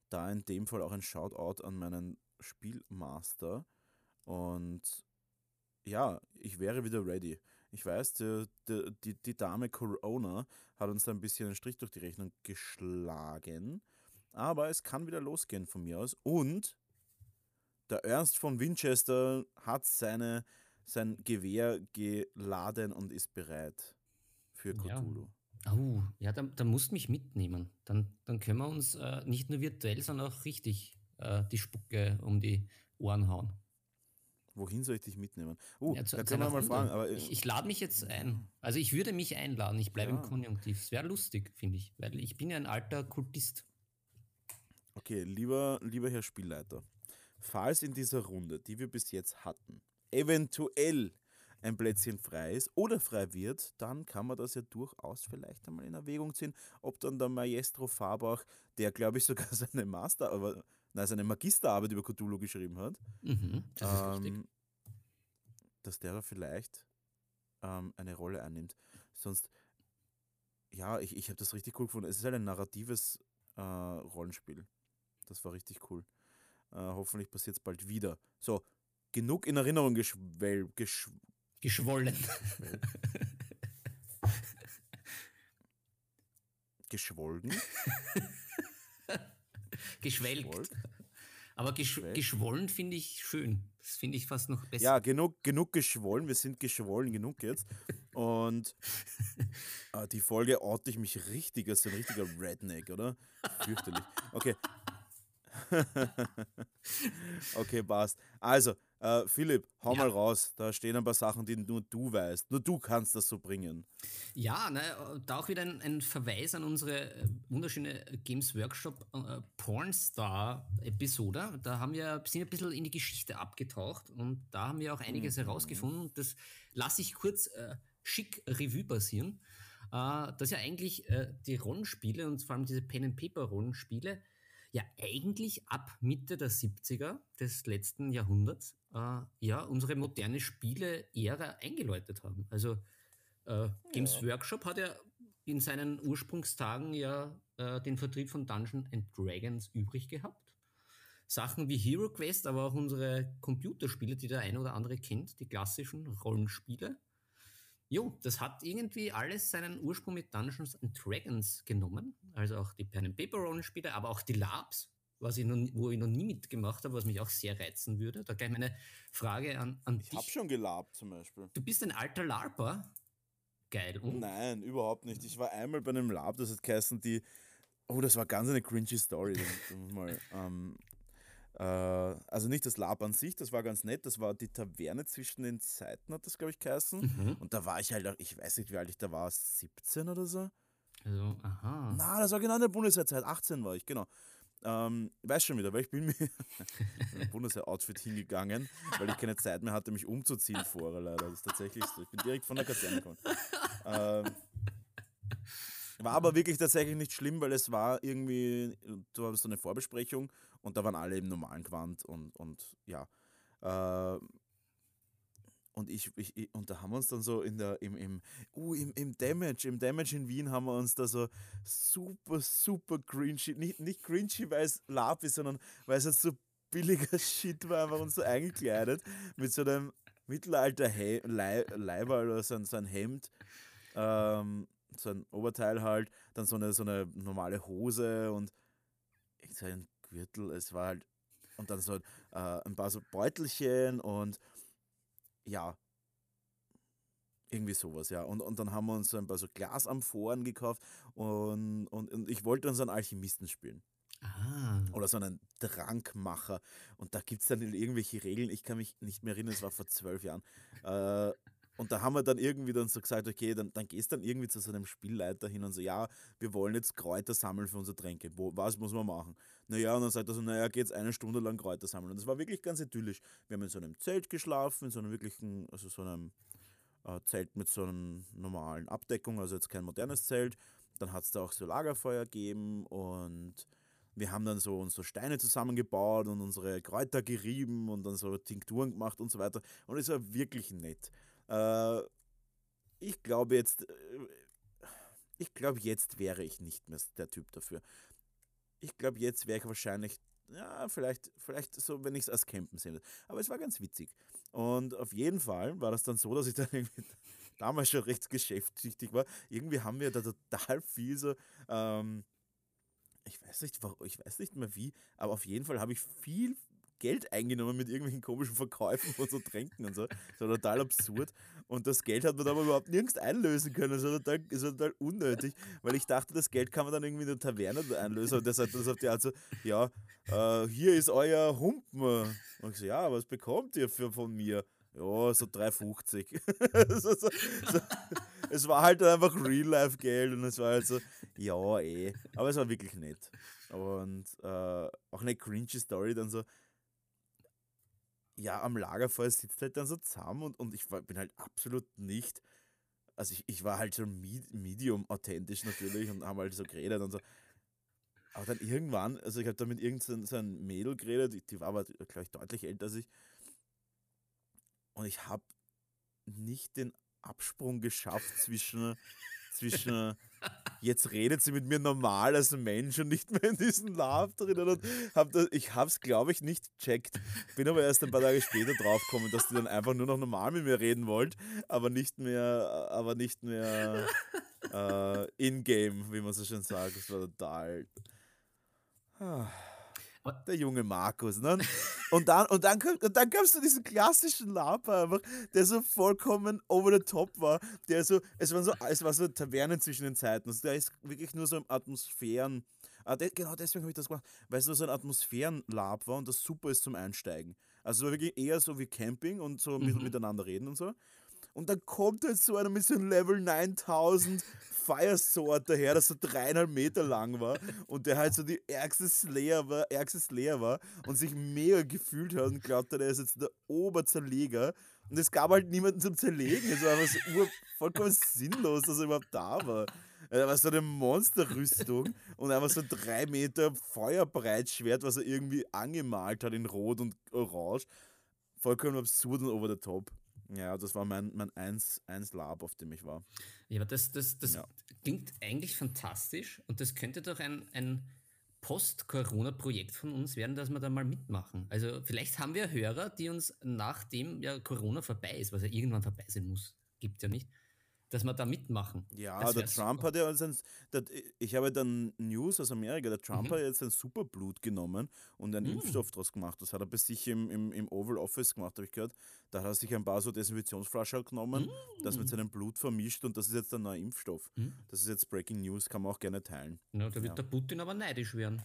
da in dem Fall auch ein Shoutout an meinen Spielmaster. Und ja, ich wäre wieder ready. Ich weiß, die, die, die, Dame Corona hat uns da ein bisschen einen Strich durch die Rechnung geschlagen. Aber es kann wieder losgehen von mir aus. Und der Ernst von Winchester hat seine, sein Gewehr geladen und ist bereit für Ja. Cthulhu. Oh, ja, dann, dann musst du mich mitnehmen. Dann, dann können wir uns äh, nicht nur virtuell, sondern auch richtig äh, die Spucke um die Ohren hauen. Wohin soll ich dich mitnehmen? Uh, Ja, zu- da können wir einer mal fragen. Aber, ich ich lade mich jetzt ein. Also ich würde mich einladen. Ich bleibe Ja. im Konjunktiv. Es wäre lustig, finde ich. Weil ich bin ja ein alter Kultist. Okay, lieber, lieber Herr Spielleiter, falls in dieser Runde, die wir bis jetzt hatten, eventuell ein Plätzchen frei ist oder frei wird, dann kann man das ja durchaus vielleicht einmal in Erwägung ziehen, ob dann der Maestro Farbach, der glaube ich sogar seine Master, aber nein, seine Magisterarbeit über Cthulhu geschrieben hat, Mhm, das ähm, dass der da vielleicht ähm, eine Rolle einnimmt. Sonst, ja, ich, ich habe das richtig cool gefunden. Es ist halt ein narratives äh, Rollenspiel. Das war richtig cool. Äh, hoffentlich passiert es bald wieder. So, genug in Erinnerung geschwell, gesch Geschwollen. geschwolgen. Geschwelgt. Geschwollt? Aber gesch Geschwelgt? geschwollen finde ich schön. Das finde ich fast noch besser. Ja, genug, genug geschwollen. Wir sind geschwollen genug jetzt. Und äh, die Folge orte ich mich richtig als ein richtiger Redneck, oder? Fürchterlich. Okay. okay, passt. Also, äh, Philipp, hau Ja. mal raus. Da stehen ein paar Sachen, die nur du weißt. Nur du kannst das so bringen. Ja, ne, da auch wieder ein, ein Verweis an unsere äh, wunderschöne Games Workshop äh, Pornstar-Episode. Da haben wir, sind wir ein bisschen in die Geschichte abgetaucht und da haben wir auch einiges Mhm. herausgefunden. Das lasse ich kurz äh, schick Revue passieren. Äh, dass ja eigentlich äh, die Rollenspiele und vor allem diese Pen-and-Paper-Rollenspiele ja eigentlich ab Mitte der 70er des letzten Jahrhunderts äh, ja unsere moderne Spiele-Ära eingeläutet haben. Also äh, Games Ja. Workshop hat ja in seinen Ursprungstagen ja äh, den Vertrieb von Dungeons and Dragons übrig gehabt. Sachen wie Hero Quest, aber auch unsere Computerspiele, die der eine oder andere kennt, die klassischen Rollenspiele. Jo, das hat irgendwie alles seinen Ursprung mit Dungeons and Dragons genommen. Also auch die Pen and Paper Rollenspiele, aber auch die Labs, was ich noch, wo ich noch nie mitgemacht habe, was mich auch sehr reizen würde. Da gleich meine Frage an, an Ich dich. schon gelabt zum Beispiel. Du bist ein alter LARPer. Geil. Und Nein, überhaupt nicht. Ich war einmal bei einem Lab, das hat geheißen, die. Oh, das war ganz eine cringy Story. Mal, ähm, äh, also nicht das Lab an sich, das war ganz nett. Das war die Taverne zwischen den Zeiten, hat das, glaube ich, geheißen. Mhm. Und da war ich halt, auch- ich weiß nicht, wie alt ich da war, 17 oder so? Also, aha. Na, das war genau in der Bundeswehrzeit, 18 war ich, genau. Ähm, weiß schon wieder, weil ich bin mir in ein Bundeswehr-Outfit hingegangen, weil ich keine Zeit mehr hatte, mich umzuziehen vorher leider. Das ist tatsächlich so. Ich bin direkt von der Kaserne gekommen. Ähm, war aber wirklich tatsächlich nicht schlimm, weil es war irgendwie, du hattest so eine Vorbesprechung und da waren alle im normalen Gewand und, und ja. Äh, und ich, ich, ich, und da haben wir uns dann so in der, im, im, uh, im, im Damage, im Damage in Wien haben wir uns da so super, super cringy, nicht, nicht cringy, weil es Lab ist, sondern weil es halt so billiger Shit war, einfach uns so eingekleidet mit so einem Mittelalter He Lei Leiberl oder so ein, so ein Hemd, ähm, so ein Oberteil halt, dann so eine, so eine normale Hose und so ein Gürtel, es war halt, und dann so äh, ein paar so Beutelchen und ja, Irgendwie sowas, ja. Und, und dann haben wir uns so ein paar so Glasamphoren gekauft und, und, und ich wollte so einen Alchemisten spielen. Ah. Oder so einen Trankmacher. Und da gibt es dann irgendwelche Regeln. Ich kann mich nicht mehr erinnern, es war vor zwölf Jahren. Äh, und da haben wir dann irgendwie dann so gesagt, okay, dann, dann gehst dann irgendwie zu so einem Spielleiter hin und so, ja, wir wollen jetzt Kräuter sammeln für unsere Tränke. Wo, was muss man machen? Naja, und dann sagt er so, naja, geht's eine Stunde lang Kräuter sammeln. Und das war wirklich ganz idyllisch. Wir haben in so einem Zelt geschlafen, in so einem wirklichen, also so einem äh, Zelt mit so einer normalen Abdeckung, also jetzt kein modernes Zelt. Dann hat es da auch so Lagerfeuer gegeben und wir haben dann so unsere Steine zusammengebaut und unsere Kräuter gerieben und dann so Tinkturen gemacht und so weiter. Und es war wirklich nett. Äh, ich glaube jetzt, äh, ich glaube jetzt wäre ich nicht mehr der Typ dafür. Ich glaube jetzt wäre ich wahrscheinlich, ja, vielleicht, vielleicht so, wenn ich es als Campen sehe. Aber es war ganz witzig. Und auf jeden Fall war das dann so, dass ich dann irgendwie damals schon recht geschäftstüchtig war. Irgendwie haben wir da total viel so, ähm, ich weiß nicht, ich weiß nicht mehr wie, aber auf jeden Fall habe ich viel Geld eingenommen mit irgendwelchen komischen Verkäufen von so Tränken und so. Das war total absurd. Und das Geld hat man aber überhaupt nirgends einlösen können. Das war total, das war total unnötig, weil ich dachte, das Geld kann man dann irgendwie in der Taverne einlösen. Und der sagt das auf die Art so, ja, äh, hier ist euer Humpen. Und ich so, ja, was bekommt ihr für, von mir? Ja, so 3,50. so, so, so. Es war halt einfach Real-Life-Geld und es war halt so, ja, eh. Aber es war wirklich nett. Und äh, auch eine cringy Story dann so, ja, am Lagerfeuer sitzt halt dann so zusammen und, und ich war, bin halt absolut nicht, also ich, ich war halt so medium authentisch natürlich und haben halt so geredet und so. Aber dann irgendwann, also ich habe da mit irgendeinem so Mädel geredet, die, die war aber, glaube ich, deutlich älter als ich. Und ich habe nicht den Absprung geschafft zwischen, zwischen jetzt redet sie mit mir normal als Mensch und nicht mehr in diesen Love drinnen. Und hab das, ich habe es, glaube ich, nicht checkt. Bin aber erst ein paar Tage später draufgekommen, dass die dann einfach nur noch normal mit mir reden wollt, aber nicht mehr, aber nicht mehr äh, in-game, wie man so schön sagt. Das war total. Ah. Der junge Markus, ne? Und dann, und dann, und dann gab's so diesen klassischen Laper einfach, der so vollkommen over the top war. Der so, es war so, es war so Tavernen zwischen den Zeiten. Also der ist wirklich nur so im Atmosphären. Ah, de, genau deswegen habe ich das gemacht, weil es nur so ein Atmosphärenlab war und das super ist zum Einsteigen. Also es war wirklich eher so wie Camping und so mhm. miteinander reden und so. Und dann kommt halt so einer mit so einem Level 9000 Fire Sword daher, das so dreieinhalb Meter lang war und der halt so die ärgste Slayer war, ärgste Slayer war und sich mega gefühlt hat und glaubte, der ist jetzt der Oberzerleger. Und es gab halt niemanden zum Zerlegen. Es war einfach so vollkommen sinnlos, dass er überhaupt da war. Da war so eine Monsterrüstung und einfach so drei Meter Feuerbreitschwert, was er irgendwie angemalt hat in Rot und Orange. Vollkommen absurd und over the top. Ja, das war mein, mein 1, 1 Lab, auf dem ich war. Ja, aber das, das, das ja. klingt eigentlich fantastisch und das könnte doch ein, ein Post-Corona-Projekt von uns werden, dass wir da mal mitmachen. Also vielleicht haben wir Hörer, die uns nachdem ja Corona vorbei ist, was ja irgendwann vorbei sein muss, gibt ja nicht, dass wir da mitmachen. Ja, der Trump super. hat ja also ein, der, ich habe dann News aus Amerika, der Trump mhm. hat jetzt ein Superblut genommen und einen mhm. Impfstoff daraus gemacht. Das hat er bei sich im, im, im Oval Office gemacht, habe ich gehört. Da hat er sich ein paar so Desinfektionsflaschen genommen, mhm. das mit seinem Blut vermischt und das ist jetzt ein neuer Impfstoff. Mhm. Das ist jetzt Breaking News, kann man auch gerne teilen. Na, da wird ja. der Putin aber neidisch werden.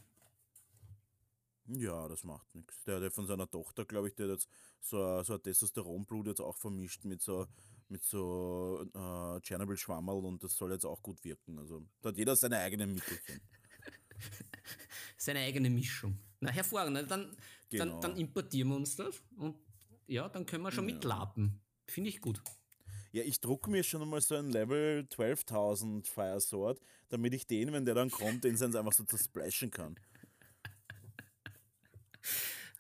Ja, das macht nichts. Der hat von seiner Tochter, glaube ich, der hat jetzt so, so ein Testosteronblut jetzt auch vermischt mit so mit so äh, Chernobyl-Schwammerl und das soll jetzt auch gut wirken. Also da hat jeder seine eigenen Mittelchen. seine eigene Mischung. Na, hervorragend. Dann, genau. dann, dann importieren wir uns das und ja, dann können wir schon ja. mitlapen. Finde ich gut. Ja, ich drucke mir schon einmal so ein Level 12.000 Fire Sword, damit ich den, wenn der dann kommt, den einfach so zersplashen kann.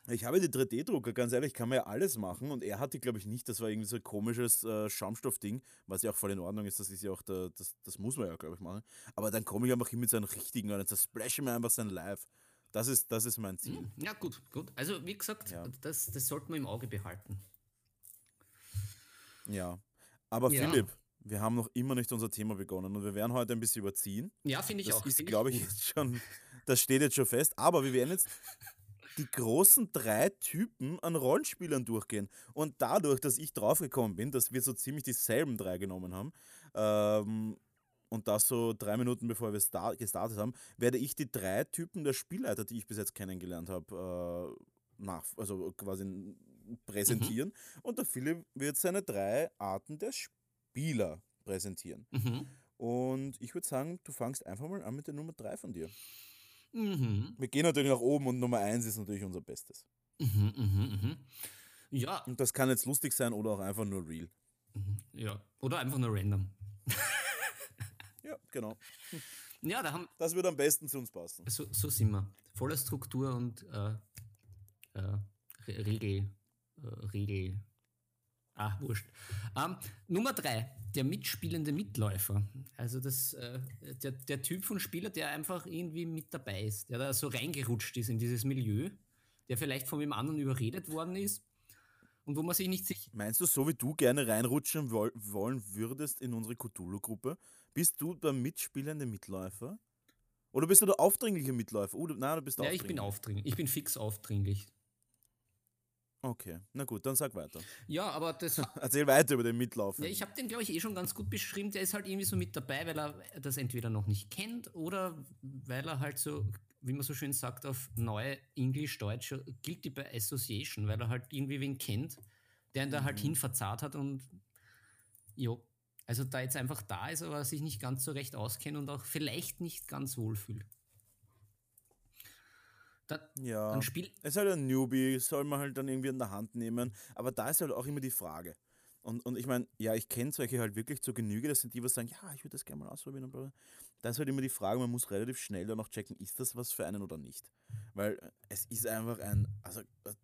Ich habe die 3D-Drucker, ganz ehrlich, kann man ja alles machen und er hatte, glaube ich, nicht. Das war irgendwie so ein komisches äh, Schaumstoffding, was ja auch voll in Ordnung ist. Das ist ja auch, der, das, das muss man ja, glaube ich, machen. Aber dann komme ich einfach hin mit so einem richtigen und dann zersplashe mir einfach sein Live. Das ist, das ist mein Ziel. Hm, ja, gut, gut. Also, wie gesagt, ja. das, das sollten wir im Auge behalten. Ja. Aber ja. Philipp, wir haben noch immer nicht unser Thema begonnen und wir werden heute ein bisschen überziehen. Ja, finde ich das auch. Das ist, glaube ich, jetzt schon, das steht jetzt schon fest. Aber wir werden jetzt die großen drei Typen an Rollenspielern durchgehen. Und dadurch, dass ich draufgekommen bin, dass wir so ziemlich dieselben drei genommen haben, ähm, und das so drei Minuten bevor wir start, gestartet haben, werde ich die drei Typen der Spielleiter, die ich bis jetzt kennengelernt habe, äh, nach, also quasi präsentieren. Mhm. Und der Philipp wird seine drei Arten der Spieler präsentieren. Mhm. Und ich würde sagen, du fangst einfach mal an mit der Nummer drei von dir. Mhm. Wir gehen natürlich nach oben und Nummer eins ist natürlich unser Bestes. Mhm, mhm, mhm. Ja. Und das kann jetzt lustig sein oder auch einfach nur real. Mhm. Ja, oder einfach nur random. ja, genau. Ja, da haben, das wird am besten zu uns passen. So, so sind wir. Voller Struktur und äh, äh, Regel, äh, Regel. Ah, wurscht. Ähm, Nummer drei, der mitspielende Mitläufer. Also das, äh, der, der Typ von Spieler, der einfach irgendwie mit dabei ist, der da so reingerutscht ist in dieses Milieu, der vielleicht von dem anderen überredet worden ist und wo man sich nicht sicher. Meinst du, so wie du gerne reinrutschen wollen würdest in unsere Cthulhu-Gruppe, bist du der mitspielende Mitläufer? Oder bist du der aufdringliche Mitläufer? Oh, nein, du bist Ja, ich bin aufdringlich. Ich bin fix aufdringlich. Okay, na gut, dann sag weiter. Ja, aber das. Erzähl weiter über den Mitlaufen. Ja, ich habe den, glaube ich, eh schon ganz gut beschrieben. Der ist halt irgendwie so mit dabei, weil er das entweder noch nicht kennt oder weil er halt so, wie man so schön sagt, auf neue Englisch-Deutsch guilty by association, weil er halt irgendwie wen kennt, der ihn da halt mhm. hin verzahrt hat und jo. Also da jetzt einfach da ist, aber sich nicht ganz so recht auskennt und auch vielleicht nicht ganz wohl fühlt. Da, ja, ein Spiel. Es ist halt ein Newbie, soll man halt dann irgendwie in der Hand nehmen. Aber da ist halt auch immer die Frage. Und, und ich meine, ja, ich kenne solche halt wirklich zur Genüge, das sind die, die sagen, ja, ich würde das gerne mal ausprobieren. Und da ist halt immer die Frage, man muss relativ schnell dann auch checken, ist das was für einen oder nicht. Weil es ist einfach ein, also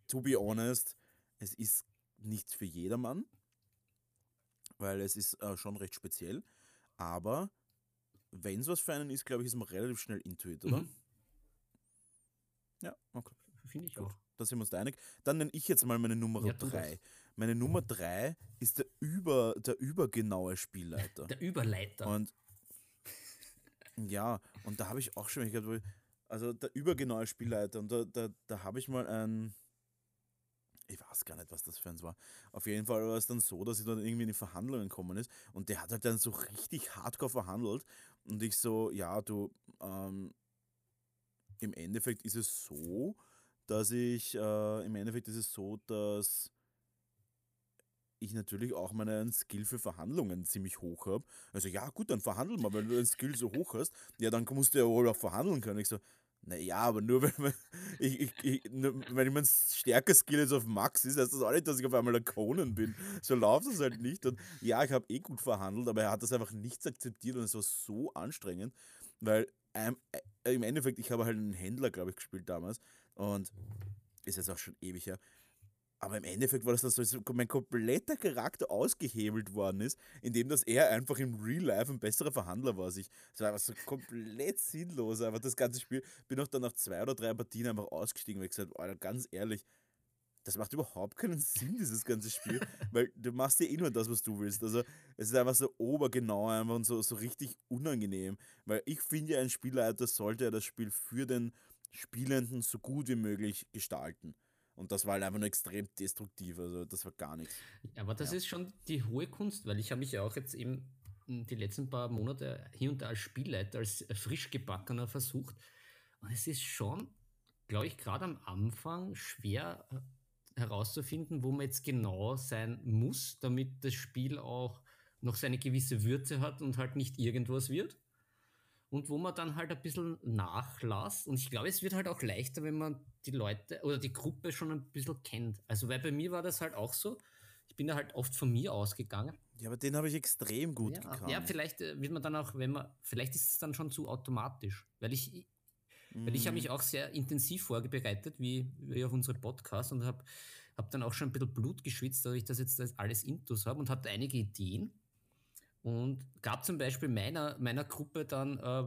to be honest, es ist nichts für jedermann, weil es ist äh, schon recht speziell. Aber wenn es was für einen ist, glaube ich, ist man relativ schnell intuit, oder? Mhm. Ja, okay. Finde ich Gut. auch. Da sind wir uns da einig. Dann nenne ich jetzt mal meine Nummer 3. Ja, meine Nummer 3 ist der, über, der übergenaue Spielleiter. Der Überleiter. Und ja, und da habe ich auch schon, ich glaube, also der übergenaue Spielleiter, und da, da, da habe ich mal ein, ich weiß gar nicht, was das für eins war. Auf jeden Fall war es dann so, dass ich dann irgendwie in die Verhandlungen gekommen ist und der hat halt dann so richtig hardcore verhandelt und ich so, ja, du, ähm, im Endeffekt ist es so, dass ich, äh, im Endeffekt ist es so, dass ich natürlich auch meinen Skill für Verhandlungen ziemlich hoch habe. Also ja, gut, dann verhandel mal, wenn du den Skill so hoch hast, ja, dann musst du ja wohl auch verhandeln können. Ich so, naja, aber nur wenn, man, ich, ich, ich, nur, wenn ich mein stärker Skill jetzt auf Max ist, heißt das auch nicht, dass ich auf einmal der Conan bin. So läuft es halt nicht. Und ja, ich habe eh gut verhandelt, aber er hat das einfach nichts akzeptiert und es war so anstrengend, weil im Endeffekt, ich habe halt einen Händler, glaube ich, gespielt damals und ist jetzt auch schon ewig her. Aber im Endeffekt war das dann so, dass mein kompletter Charakter ausgehebelt worden ist, indem dass er einfach im Real Life ein besserer Verhandler war ich. Das war einfach so komplett sinnlos, einfach das ganze Spiel. Bin auch dann nach zwei oder drei Partien einfach ausgestiegen, weil ich gesagt habe, ganz ehrlich, das macht überhaupt keinen Sinn, dieses ganze Spiel, weil du machst ja eh nur das, was du willst. Also es ist einfach so obergenau einfach und so, so richtig unangenehm, weil ich finde ja, ein Spielleiter sollte ja das Spiel für den Spielenden so gut wie möglich gestalten. Und das war halt einfach nur extrem destruktiv, also das war gar nichts. Aber das ja. ist schon die hohe Kunst, weil ich habe mich ja auch jetzt eben die letzten paar Monate hier und da als Spielleiter, als frisch gebackener versucht. Und es ist schon, glaube ich, gerade am Anfang schwer herauszufinden, wo man jetzt genau sein muss, damit das Spiel auch noch seine gewisse Würze hat und halt nicht irgendwas wird. Und wo man dann halt ein bisschen nachlässt. Und ich glaube, es wird halt auch leichter, wenn man die Leute oder die Gruppe schon ein bisschen kennt. Also, weil bei mir war das halt auch so. Ich bin da halt oft von mir ausgegangen. Ja, aber den habe ich extrem gut ja, gekannt. Ja, vielleicht äh, wird man dann auch, wenn man, vielleicht ist es dann schon zu automatisch. Weil ich, weil ich habe mich mhm. auch sehr intensiv vorbereitet, wie, wie auf unsere Podcast und habe hab dann auch schon ein bisschen Blut geschwitzt, dass ich das jetzt alles Intus habe und hatte einige Ideen. Und gab zum Beispiel meiner, meiner Gruppe dann äh,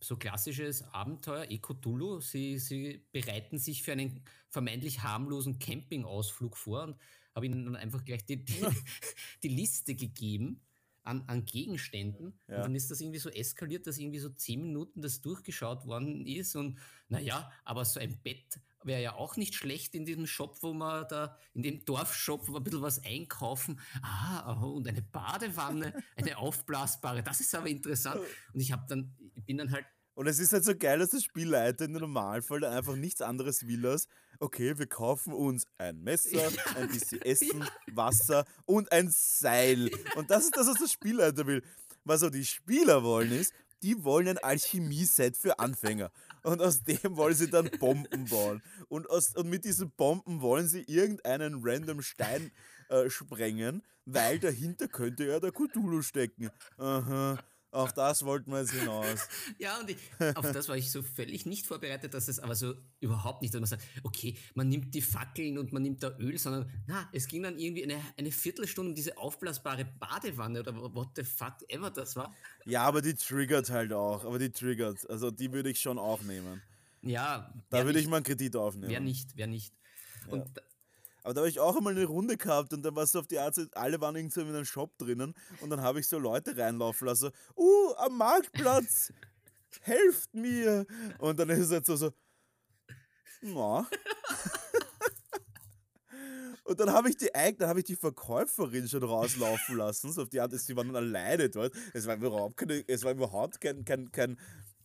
so klassisches Abenteuer, Ecotulu. Sie, sie bereiten sich für einen vermeintlich harmlosen Campingausflug vor und habe ihnen dann einfach gleich die, die, die Liste gegeben an, an Gegenständen. Ja. Und dann ist das irgendwie so eskaliert, dass irgendwie so zehn Minuten das durchgeschaut worden ist. Und naja, aber so ein Bett wäre ja auch nicht schlecht in diesem Shop, wo man da, in dem Dorfshop, wo wir ein bisschen was einkaufen. Ah, und eine Badewanne, eine aufblasbare, das ist aber interessant. Und ich habe dann, ich bin dann halt und es ist halt so geil, dass der Spielleiter in der Normalfall dann einfach nichts anderes will als, okay, wir kaufen uns ein Messer, ein bisschen Essen, Wasser und ein Seil. Und das ist das, was der Spielleiter will. Was auch die Spieler wollen ist, die wollen ein Alchemie-Set für Anfänger. Und aus dem wollen sie dann Bomben bauen. Und, aus, und mit diesen Bomben wollen sie irgendeinen random Stein äh, sprengen, weil dahinter könnte ja der Cthulhu stecken. Aha. Auf das wollten wir jetzt hinaus. ja, und ich, auf das war ich so völlig nicht vorbereitet, dass es aber so überhaupt nicht, dass man sagt, okay, man nimmt die Fackeln und man nimmt da Öl, sondern na, es ging dann irgendwie eine, eine Viertelstunde um diese aufblasbare Badewanne oder what the fuck ever das war. Ja, aber die triggert halt auch, aber die triggert, also die würde ich schon auch nehmen. Ja. Da würde ich mal einen Kredit aufnehmen. Wer nicht, wer nicht. Und ja. Aber da habe ich auch einmal eine Runde gehabt und dann war es so auf die Art, alle waren irgendwie in einem Shop drinnen und dann habe ich so Leute reinlaufen lassen, uh, am Marktplatz, helft mir. Und dann ist es halt so, so, na. Und dann habe ich die dann habe ich die Verkäuferin schon rauslaufen lassen. So auf die Art, sie waren alleine dort. Es war überhaupt keine, es war überhaupt kein, kein, kein,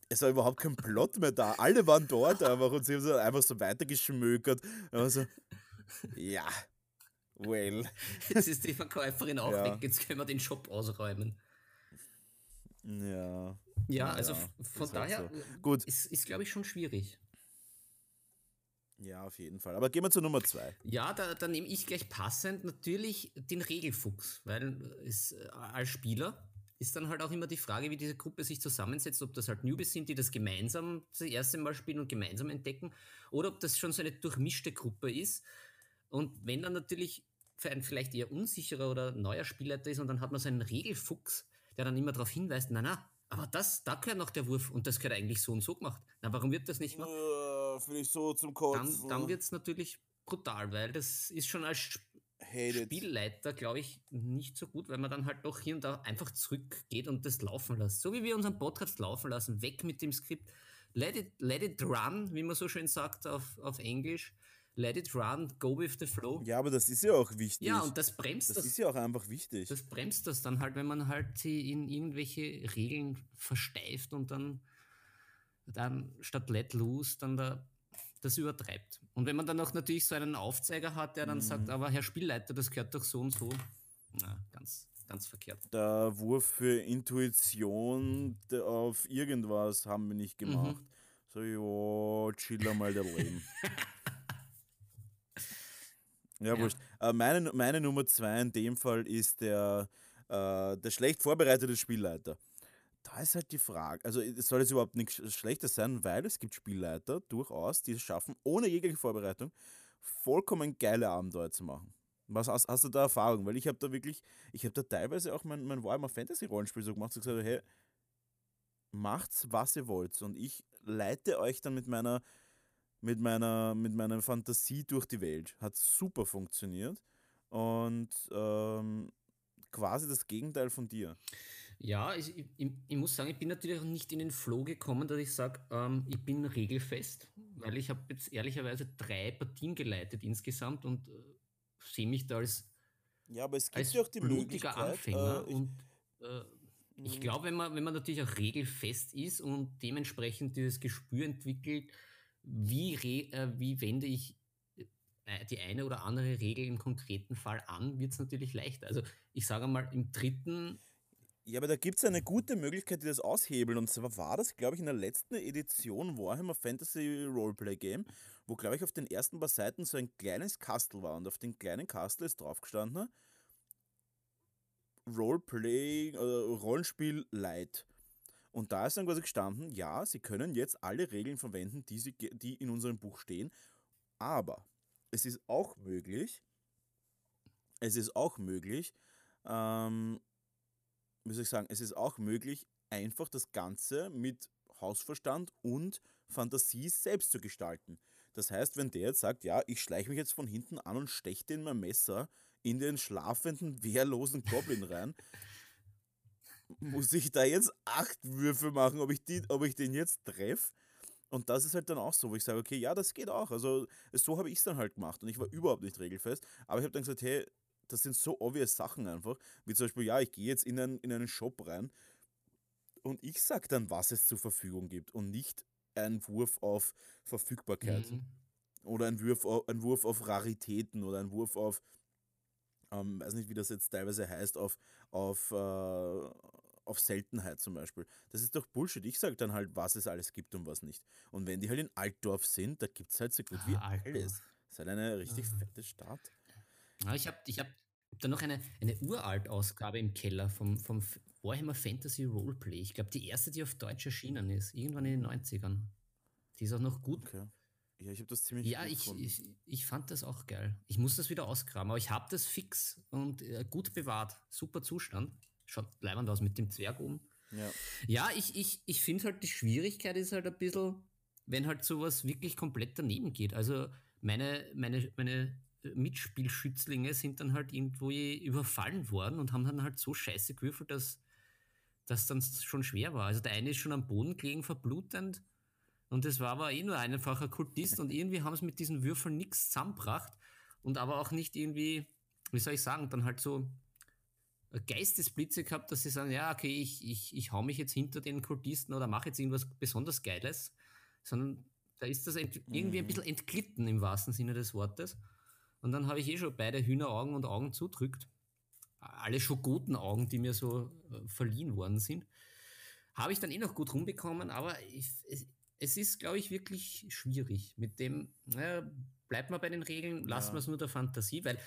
es war überhaupt kein Plot mehr da. Alle waren dort einfach und sie haben so einfach so weitergeschmökert. Also, ja, well. Jetzt ist die Verkäuferin auch ja. weg, jetzt können wir den Shop ausräumen. Ja. Ja, also ja, von halt daher so. Gut. ist, ist glaube ich, schon schwierig. Ja, auf jeden Fall. Aber gehen wir zur Nummer zwei. Ja, da, da nehme ich gleich passend natürlich den Regelfuchs, weil es, äh, als Spieler ist dann halt auch immer die Frage, wie diese Gruppe sich zusammensetzt, ob das halt Newbies sind, die das gemeinsam das erste Mal spielen und gemeinsam entdecken, oder ob das schon so eine durchmischte Gruppe ist, und wenn dann natürlich für einen vielleicht eher unsicherer oder neuer Spielleiter ist und dann hat man so einen Regelfuchs, der dann immer darauf hinweist, na na, aber das, da gehört noch der Wurf und das gehört eigentlich so und so gemacht. Na, warum wird das nicht gemacht? Uh, Finde ich so zum Kotzen. Dann, dann wird es natürlich brutal, weil das ist schon als Spielleiter, glaube ich, nicht so gut, weil man dann halt doch hier und da einfach zurückgeht und das laufen lässt. So wie wir unseren Podcast laufen lassen, weg mit dem Skript. Let it, let it run, wie man so schön sagt auf, auf Englisch let it run, go with the flow. Ja, aber das ist ja auch wichtig. Ja, und das bremst das. Das ist ja auch einfach wichtig. Das bremst das dann halt, wenn man halt sie in irgendwelche Regeln versteift und dann, dann statt let loose dann da das übertreibt. Und wenn man dann auch natürlich so einen Aufzeiger hat, der dann mhm. sagt, aber Herr Spielleiter, das gehört doch so und so. Na, ganz, ganz verkehrt. Der Wurf für Intuition auf irgendwas haben wir nicht gemacht. Mhm. So, jo, chill mal der Leben. Ja, wurscht. Äh, meine, meine Nummer zwei in dem Fall ist der, äh, der schlecht vorbereitete Spielleiter. Da ist halt die Frage, also es soll jetzt überhaupt nichts Schlechtes sein, weil es gibt Spielleiter durchaus, die es schaffen, ohne jegliche Vorbereitung vollkommen geile Abenteuer zu machen. Was hast, hast du da Erfahrung? Weil ich habe da wirklich, ich habe da teilweise auch mein, mein Warhammer Fantasy Rollenspiel so gemacht, so gesagt, hey, macht's, was ihr wollt. Und ich leite euch dann mit meiner mit meiner, mit meiner Fantasie durch die Welt. Hat super funktioniert. Und ähm, quasi das Gegenteil von dir. Ja, ich, ich, ich, muss sagen, ich bin natürlich auch nicht in den Flow gekommen, dass ich sage, ähm, ich bin regelfest, weil ich habe jetzt ehrlicherweise drei Partien geleitet insgesamt und äh, sehe mich da als, ja, aber es gibt ja auch die blutiger Anfänger. Äh, und äh, ich mhm. glaube, wenn man, wenn man natürlich auch regelfest ist und dementsprechend dieses Gespür entwickelt, wie, äh, wie wende ich äh, die eine oder andere Regel im konkreten Fall an, wird es natürlich leichter. Also ich sage mal, im dritten. Ja, aber da gibt es eine gute Möglichkeit, die das aushebeln. Und zwar war das, glaube ich, in der letzten Edition Warhammer Fantasy Roleplay Game, wo, glaube ich, auf den ersten paar Seiten so ein kleines Kastel war. Und auf dem kleinen Kastel ist draufgestanden, Roleplay, oder Rollenspiel Light. Und da ist dann quasi gestanden, ja, Sie können jetzt alle Regeln verwenden, die, Sie, die in unserem Buch stehen, aber es ist auch möglich, es ist auch möglich, ähm, wie soll ich sagen, es ist auch möglich, einfach das Ganze mit Hausverstand und Fantasie selbst zu gestalten. Das heißt, wenn der jetzt sagt, ja, ich schleiche mich jetzt von hinten an und steche den mein Messer in den schlafenden, wehrlosen Goblin rein, muss ich da jetzt acht Würfe machen, ob ich, die, ob ich den jetzt treffe? und das ist halt dann auch so, wo ich sage, okay, ja, das geht auch. Also so habe ich es dann halt gemacht und ich war überhaupt nicht regelfest. Aber ich habe dann gesagt, hey, das sind so obvious Sachen einfach, wie zum Beispiel, ja, ich gehe jetzt in einen, in einen Shop rein und ich sage dann, was es zur Verfügung gibt und nicht ein Wurf auf Verfügbarkeit Mhm. oder ein Wurf, auf, ein Wurf auf Raritäten oder ein Wurf auf, ähm, weiß nicht, wie das jetzt teilweise heißt, auf, auf, äh, auf Seltenheit zum Beispiel. Das ist doch Bullshit. Ich sage dann halt, was es alles gibt und was nicht. Und wenn die halt in Altdorf sind, da gibt es halt so gut wie Ah, Altdorf. alles. Das ist halt eine richtig Ah. fette Stadt. Ja, ich habe ich hab da noch eine, eine Uralt-Ausgabe im Keller vom, vom Warhammer Fantasy Roleplay. Ich glaube, die erste, die auf Deutsch erschienen ist, irgendwann in den 90ern. Die ist auch noch gut. Okay. Ja, ich habe das ziemlich Ja, ich, ich, ich fand das auch geil. Ich muss das wieder ausgraben, aber ich habe das fix und äh, gut bewahrt. Super Zustand. Schaut leibend aus mit dem Zwerg oben. ja. Ja, ich, ich, ich finde halt, die Schwierigkeit ist halt ein bisschen, wenn halt sowas wirklich komplett daneben geht. Also meine, meine, meine Mitspielschützlinge sind dann halt irgendwo überfallen worden und haben dann halt so scheiße gewürfelt, dass das dann schon schwer war. Also der eine ist schon am Boden gelegen, verblutend. Und das war aber eh nur ein einfacher Kultist und irgendwie haben sie mit diesen Würfeln nichts zusammengebracht und aber auch nicht irgendwie, wie soll ich sagen, dann halt so Geistesblitze gehabt, dass sie sagen, ja, okay, ich, ich, ich hau mich jetzt hinter den Kultisten oder mache jetzt irgendwas besonders Geiles, sondern da ist das irgendwie ein Mhm. bisschen entglitten im wahrsten Sinne des Wortes. Und dann habe ich eh schon beide Hühneraugen und Augen zudrückt. Alle schon guten Augen, die mir so äh, verliehen worden sind. Habe ich dann eh noch gut rumbekommen, aber ich, es, es ist, glaube ich, wirklich schwierig. Mit dem, naja, bleibt man bei den Regeln, lassen Ja. wir es nur der Fantasie, weil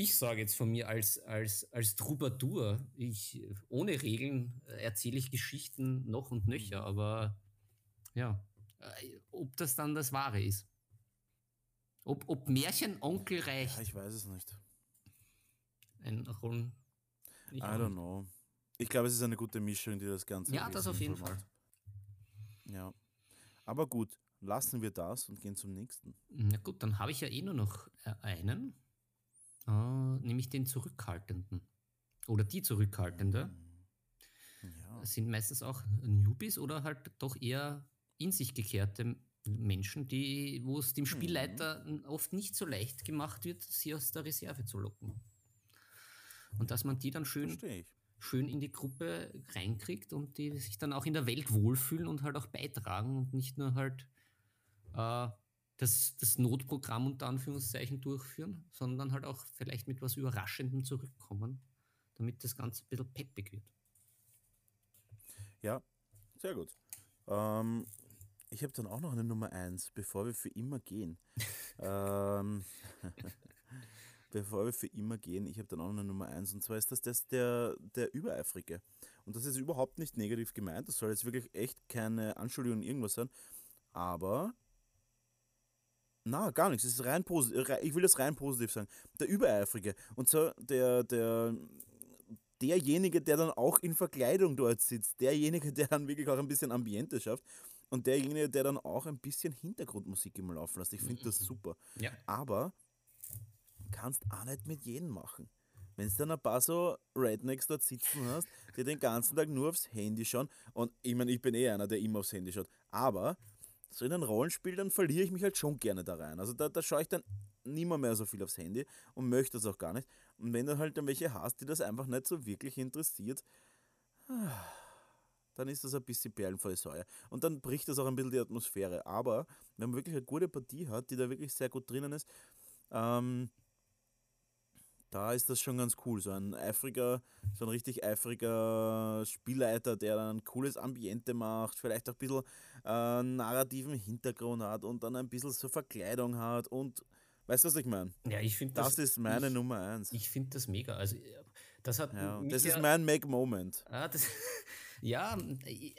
ich sage jetzt von mir als, als, als Troubadour, ich, ohne Regeln äh, erzähle ich Geschichten noch und nöcher, Mhm. aber ja, äh, ob das dann das Wahre ist. Ob, ob Märchenonkel reicht, ja, ich weiß es nicht. ein Rollen. I don't know. Ich glaube, es ist eine gute Mischung, die das Ganze Ja, das auf jeden Fall. macht. Ja. Aber gut, lassen wir das und gehen zum nächsten. Na gut, dann habe ich ja eh nur noch äh, einen, äh, nämlich den Zurückhaltenden. Oder die Zurückhaltende. Ja. Sind meistens auch Newbies oder halt doch eher in sich gekehrte Menschen, die, wo es dem Spielleiter oft nicht so leicht gemacht wird, sie aus der Reserve zu locken. Und dass man die dann schön, schön in die Gruppe reinkriegt und die sich dann auch in der Welt wohlfühlen und halt auch beitragen und nicht nur halt äh, das, das Notprogramm unter Anführungszeichen durchführen, sondern halt auch vielleicht mit was Überraschendem zurückkommen, damit das Ganze ein bisschen peppig wird. Ja, sehr gut. Ähm, ich habe dann auch noch eine Nummer 1, bevor wir für immer gehen. ähm, bevor wir für immer gehen, ich habe dann auch noch eine Nummer 1 und zwar ist das, das der, der Übereifrige. Und das ist überhaupt nicht negativ gemeint, das soll jetzt wirklich echt keine Anschuldigung irgendwas sein, aber na, gar nichts, es ist rein positiv, ich will das rein positiv sagen. Der Übereifrige und zwar der, der, derjenige, der dann auch in Verkleidung dort sitzt, derjenige, der dann wirklich auch ein bisschen Ambiente schafft und derjenige, der dann auch ein bisschen Hintergrundmusik immer laufen lässt. Ich finde das super. Ja. Aber kannst auch nicht mit jedem machen. Wenn du dann ein paar so Rednecks dort sitzen hast, die den ganzen Tag nur aufs Handy schauen, und ich meine, ich bin eh einer, der immer aufs Handy schaut, aber so in einem Rollenspiel, dann verliere ich mich halt schon gerne da rein. Also da, da schaue ich dann nimmer mehr so viel aufs Handy und möchte das auch gar nicht. Und wenn du halt dann welche hast, die das einfach nicht so wirklich interessiert, dann ist das ein bisschen Perlen vor die Säue. Und dann bricht das auch ein bisschen die Atmosphäre. Aber wenn man wirklich eine gute Partie hat, die da wirklich sehr gut drinnen ist, ähm, da ist das schon ganz cool. So ein eifriger, so ein richtig eifriger Spielleiter, der dann ein cooles Ambiente macht, vielleicht auch ein bisschen äh, narrativen Hintergrund hat und dann ein bisschen so Verkleidung hat und weißt du, was ich meine? Ja, ich finde Das, ist meine ich, Nummer eins. Ich finde das mega. Also, das hat ja, das ja, ist mein Make-Moment. Ah, das, ja,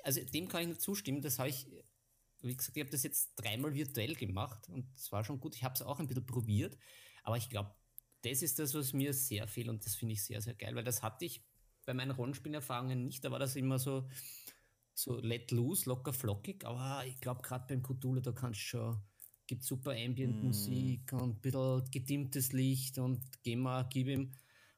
also dem kann ich nicht zustimmen. Das habe ich, wie gesagt, ich habe das jetzt dreimal virtuell gemacht und es war schon gut. Ich habe es auch ein bisschen probiert, aber ich glaube, das ist das, was mir sehr fehlt und das finde ich sehr, sehr geil, weil das hatte ich bei meinen Rollenspielerfahrungen nicht. Da war das immer so, so let loose, locker flockig, aber ich glaube, gerade beim Cthulhu, da kannst du schon, gibt super Ambient-Musik und ein bisschen gedimmtes Licht und geh mal, gib ihm.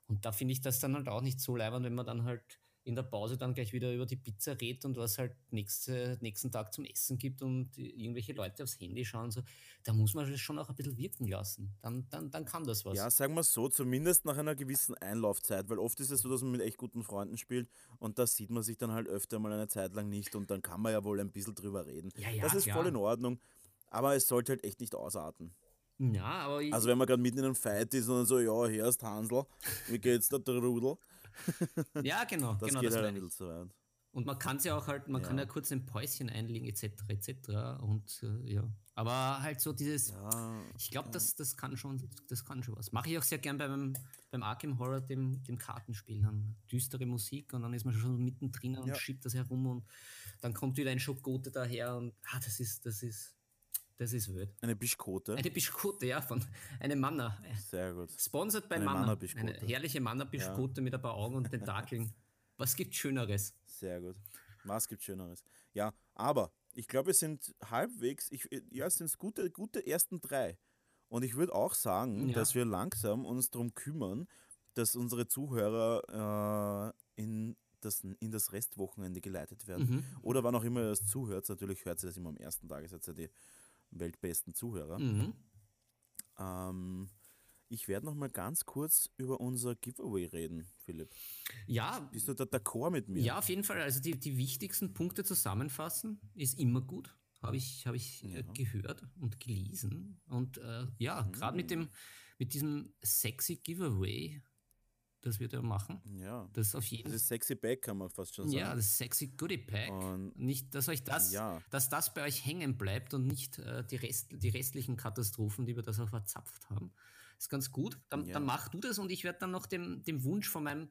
Und da finde ich das dann halt auch nicht so leibend, wenn man dann halt in der Pause dann gleich wieder über die Pizza redet und was halt nächste, nächsten Tag zum Essen gibt und irgendwelche Leute aufs Handy schauen, so, da muss man das schon auch ein bisschen wirken lassen. Dann, dann, dann kann das was. Ja, sagen wir so, zumindest nach einer gewissen Einlaufzeit, weil oft ist es so, dass man mit echt guten Freunden spielt und da sieht man sich dann halt öfter mal eine Zeit lang nicht und dann kann man ja wohl ein bisschen drüber reden. Ja, ja, das ist klar. voll in Ordnung, aber es sollte halt echt nicht ausarten. Ja, aber Also wenn man gerade mitten in einem Fight ist und dann so, ja, hier ist Hansel, wie geht's da, der Rudel? ja, genau, Das genau geht das halt ein bisschen zu weit. Und man kann es ja auch halt, man kann Ja. ja kurz ein Päuschen einlegen, etc., etc. Und äh, ja. Aber halt so dieses, Ja, ich glaube, das, das kann schon, das kann schon was. Mache ich auch sehr gern beim, beim Arkham Horror, dem, dem Kartenspiel. Dann düstere Musik und dann ist man schon mittendrin und Ja. schiebt das herum und dann kommt wieder ein Schokote daher und ah, das ist, das ist, das ist wild. eine Bischkote. Eine Bischkote, ja, von einem Manna. Sehr gut. Sponsored bei Eine Manna. Eine herrliche Manna-Bischkote mit ein paar Augen und Tentakeln. Was gibt Schöneres? Sehr gut. Was gibt Schöneres? Ja, aber ich glaube, es sind halbwegs, ich, ja, es sind gute, gute ersten drei. Und ich würde auch sagen, Ja. dass wir langsam uns darum kümmern, dass unsere Zuhörer äh, in, das, in das Restwochenende geleitet werden. Mhm. Oder wann auch immer ihr das zuhört. Natürlich hört ihr das immer am ersten Tag, ihr seid ja die weltbesten Zuhörer. Mhm. Ähm, ich werde noch mal ganz kurz über unser Giveaway reden, Philipp. Ja, Bist du da d'accord mit mir? Ja, auf jeden Fall. Also die, die wichtigsten Punkte zusammenfassen ist immer gut. Habe ich, habe ich äh, gehört und gelesen. Und äh, ja, gerade mit dem mit diesem sexy Giveaway, das wir da machen, Ja. das ist auf jeden Das ist sexy Back, kann man fast schon sagen. ja, das sexy Goodie Pack. Und- nicht, dass euch das, Ja. dass das bei euch hängen bleibt und nicht äh, die, Rest, die restlichen Katastrophen, die wir da so verzapft haben. Ist ganz gut. Dann, Ja. dann mach du das und ich werde dann noch dem, dem Wunsch von meinem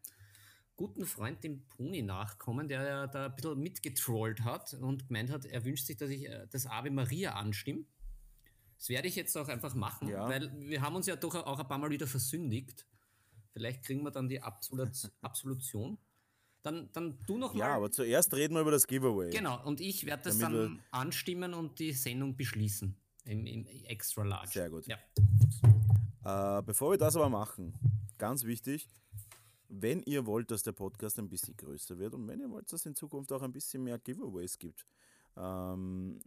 guten Freund, dem Pony, nachkommen, der ja da ein bisschen mitgetrollt hat und gemeint hat, er wünscht sich, dass ich äh, das Ave Maria anstimme. Das werde ich jetzt auch einfach machen, Ja. weil wir haben uns ja doch auch ein paar Mal wieder versündigt. Vielleicht kriegen wir dann die Absolut Absolution. Dann, dann du noch Ja, mal. aber zuerst reden wir über das Giveaway. Genau, und ich werde das Damit dann anstimmen und die Sendung beschließen. Im, im Extra Large. Sehr gut. Ja. Äh, bevor wir das aber machen, ganz wichtig, wenn ihr wollt, dass der Podcast ein bisschen größer wird und wenn ihr wollt, dass es in Zukunft auch ein bisschen mehr Giveaways gibt, ähm,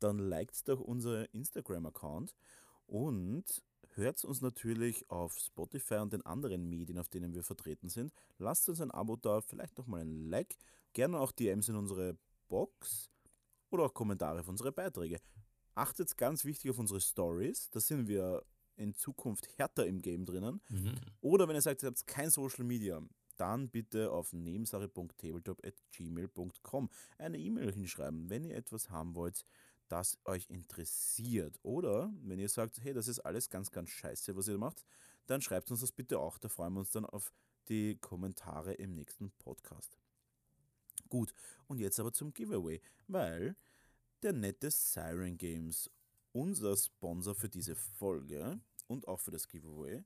dann liked doch unseren Instagram-Account und hört uns natürlich auf Spotify und den anderen Medien, auf denen wir vertreten sind. Lasst uns ein Abo da, vielleicht noch mal ein Like, gerne auch DMs in unsere Box oder auch Kommentare auf unsere Beiträge. Achtet ganz wichtig auf unsere Stories, da sind wir in Zukunft härter im Game drinnen. Mhm. Oder wenn ihr sagt, ihr habt kein Social Media, dann bitte auf nebensache.tabletop.gmail.com eine E-Mail hinschreiben, wenn ihr etwas haben wollt, das euch interessiert. Oder wenn ihr sagt, hey, das ist alles ganz, ganz scheiße, was ihr macht, dann schreibt uns das bitte auch. Da freuen wir uns dann auf die Kommentare im nächsten Podcast. Gut, und jetzt aber zum Giveaway, weil der nette Siren Games, unser Sponsor für diese Folge und auch für das Giveaway,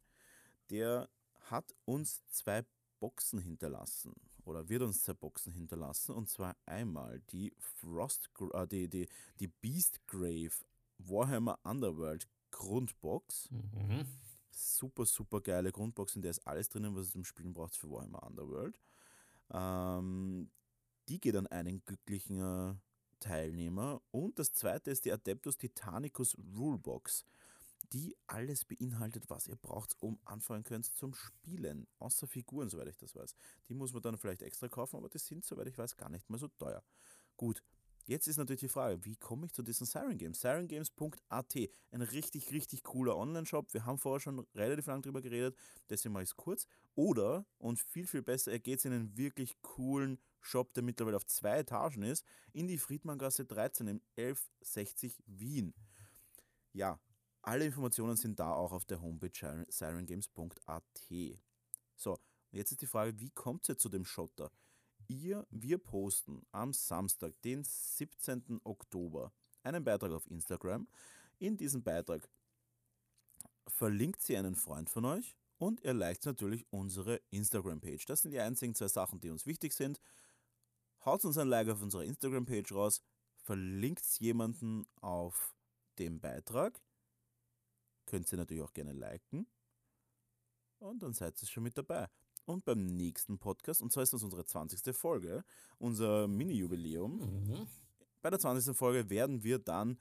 der hat uns zwei Boxen hinterlassen oder wird uns zwei Boxen hinterlassen und zwar einmal die Frost äh, die, die, die Beastgrave Warhammer Underworld Grundbox. Mhm. Super, super geile Grundbox, in der ist alles drinnen, was ihr zum Spielen braucht für Warhammer Underworld. Ähm, die geht an einen glücklichen äh, Teilnehmer. Und das zweite ist die Adeptus Titanicus Rulebox, die alles beinhaltet, was ihr braucht, um anfangen könnt zum Spielen. Außer Figuren, soweit ich das weiß. Die muss man dann vielleicht extra kaufen, aber die sind, soweit ich weiß, gar nicht mal so teuer. Gut, jetzt ist natürlich die Frage, wie komme ich zu diesen Siren Games? SirenGames.at, ein richtig, richtig cooler Online-Shop. Wir haben vorher schon relativ lang drüber geredet, deswegen mache ich es kurz. Oder, und viel, viel besser, er geht in einen wirklich coolen Shop, der mittlerweile auf zwei Etagen ist, in die Friedmanngasse 13 im 1160 Wien. Ja, alle Informationen sind da auch auf der Homepage sirengames.at. So, jetzt ist die Frage, wie kommt ihr zu dem Schotter? Ihr, wir posten am Samstag, den 17. Oktober, einen Beitrag auf Instagram. In diesem Beitrag verlinkt sie einen Freund von euch und ihr liked natürlich unsere Instagram-Page. Das sind die einzigen zwei Sachen, die uns wichtig sind. Haut uns ein Like auf unserer Instagram-Page raus, verlinkt jemanden auf dem Beitrag. Könnt ihr natürlich auch gerne liken. Und dann seid ihr schon mit dabei. und beim nächsten Podcast, und zwar ist das unsere 20. Folge, unser Mini-Jubiläum. Mhm. Bei der 20. Folge werden wir dann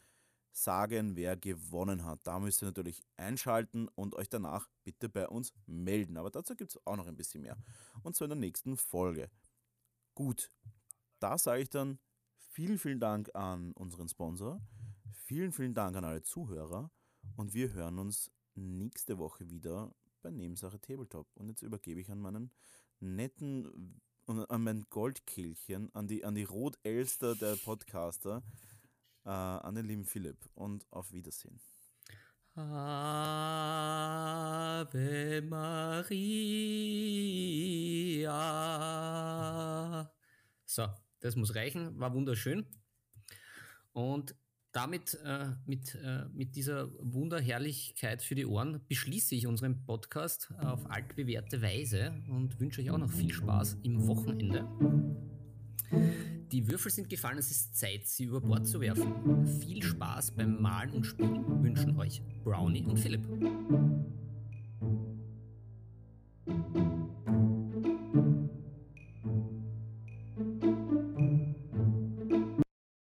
sagen, wer gewonnen hat. Da müsst ihr natürlich einschalten und euch danach bitte bei uns melden. Aber dazu gibt es auch noch ein bisschen mehr. Und zwar in der nächsten Folge. Gut, da sage ich dann vielen, vielen Dank an unseren Sponsor. Vielen, vielen Dank an alle Zuhörer. Und wir hören uns nächste Woche wieder bei Nebensache Tabletop. Und jetzt übergebe ich an meinen netten, an mein Goldkehlchen, an die, an die Rotelster der Podcaster, äh, an den lieben Philipp. Und auf Wiedersehen. Ave Maria. So, das muss reichen. War wunderschön. Und damit, äh, mit, äh, mit dieser Wunderherrlichkeit für die Ohren, beschließe ich unseren Podcast auf altbewährte Weise und wünsche euch auch noch viel Spaß im Wochenende. Die Würfel sind gefallen, es ist Zeit, sie über Bord zu werfen. Viel Spaß beim Malen und Spielen wünschen euch Brownie und Philipp.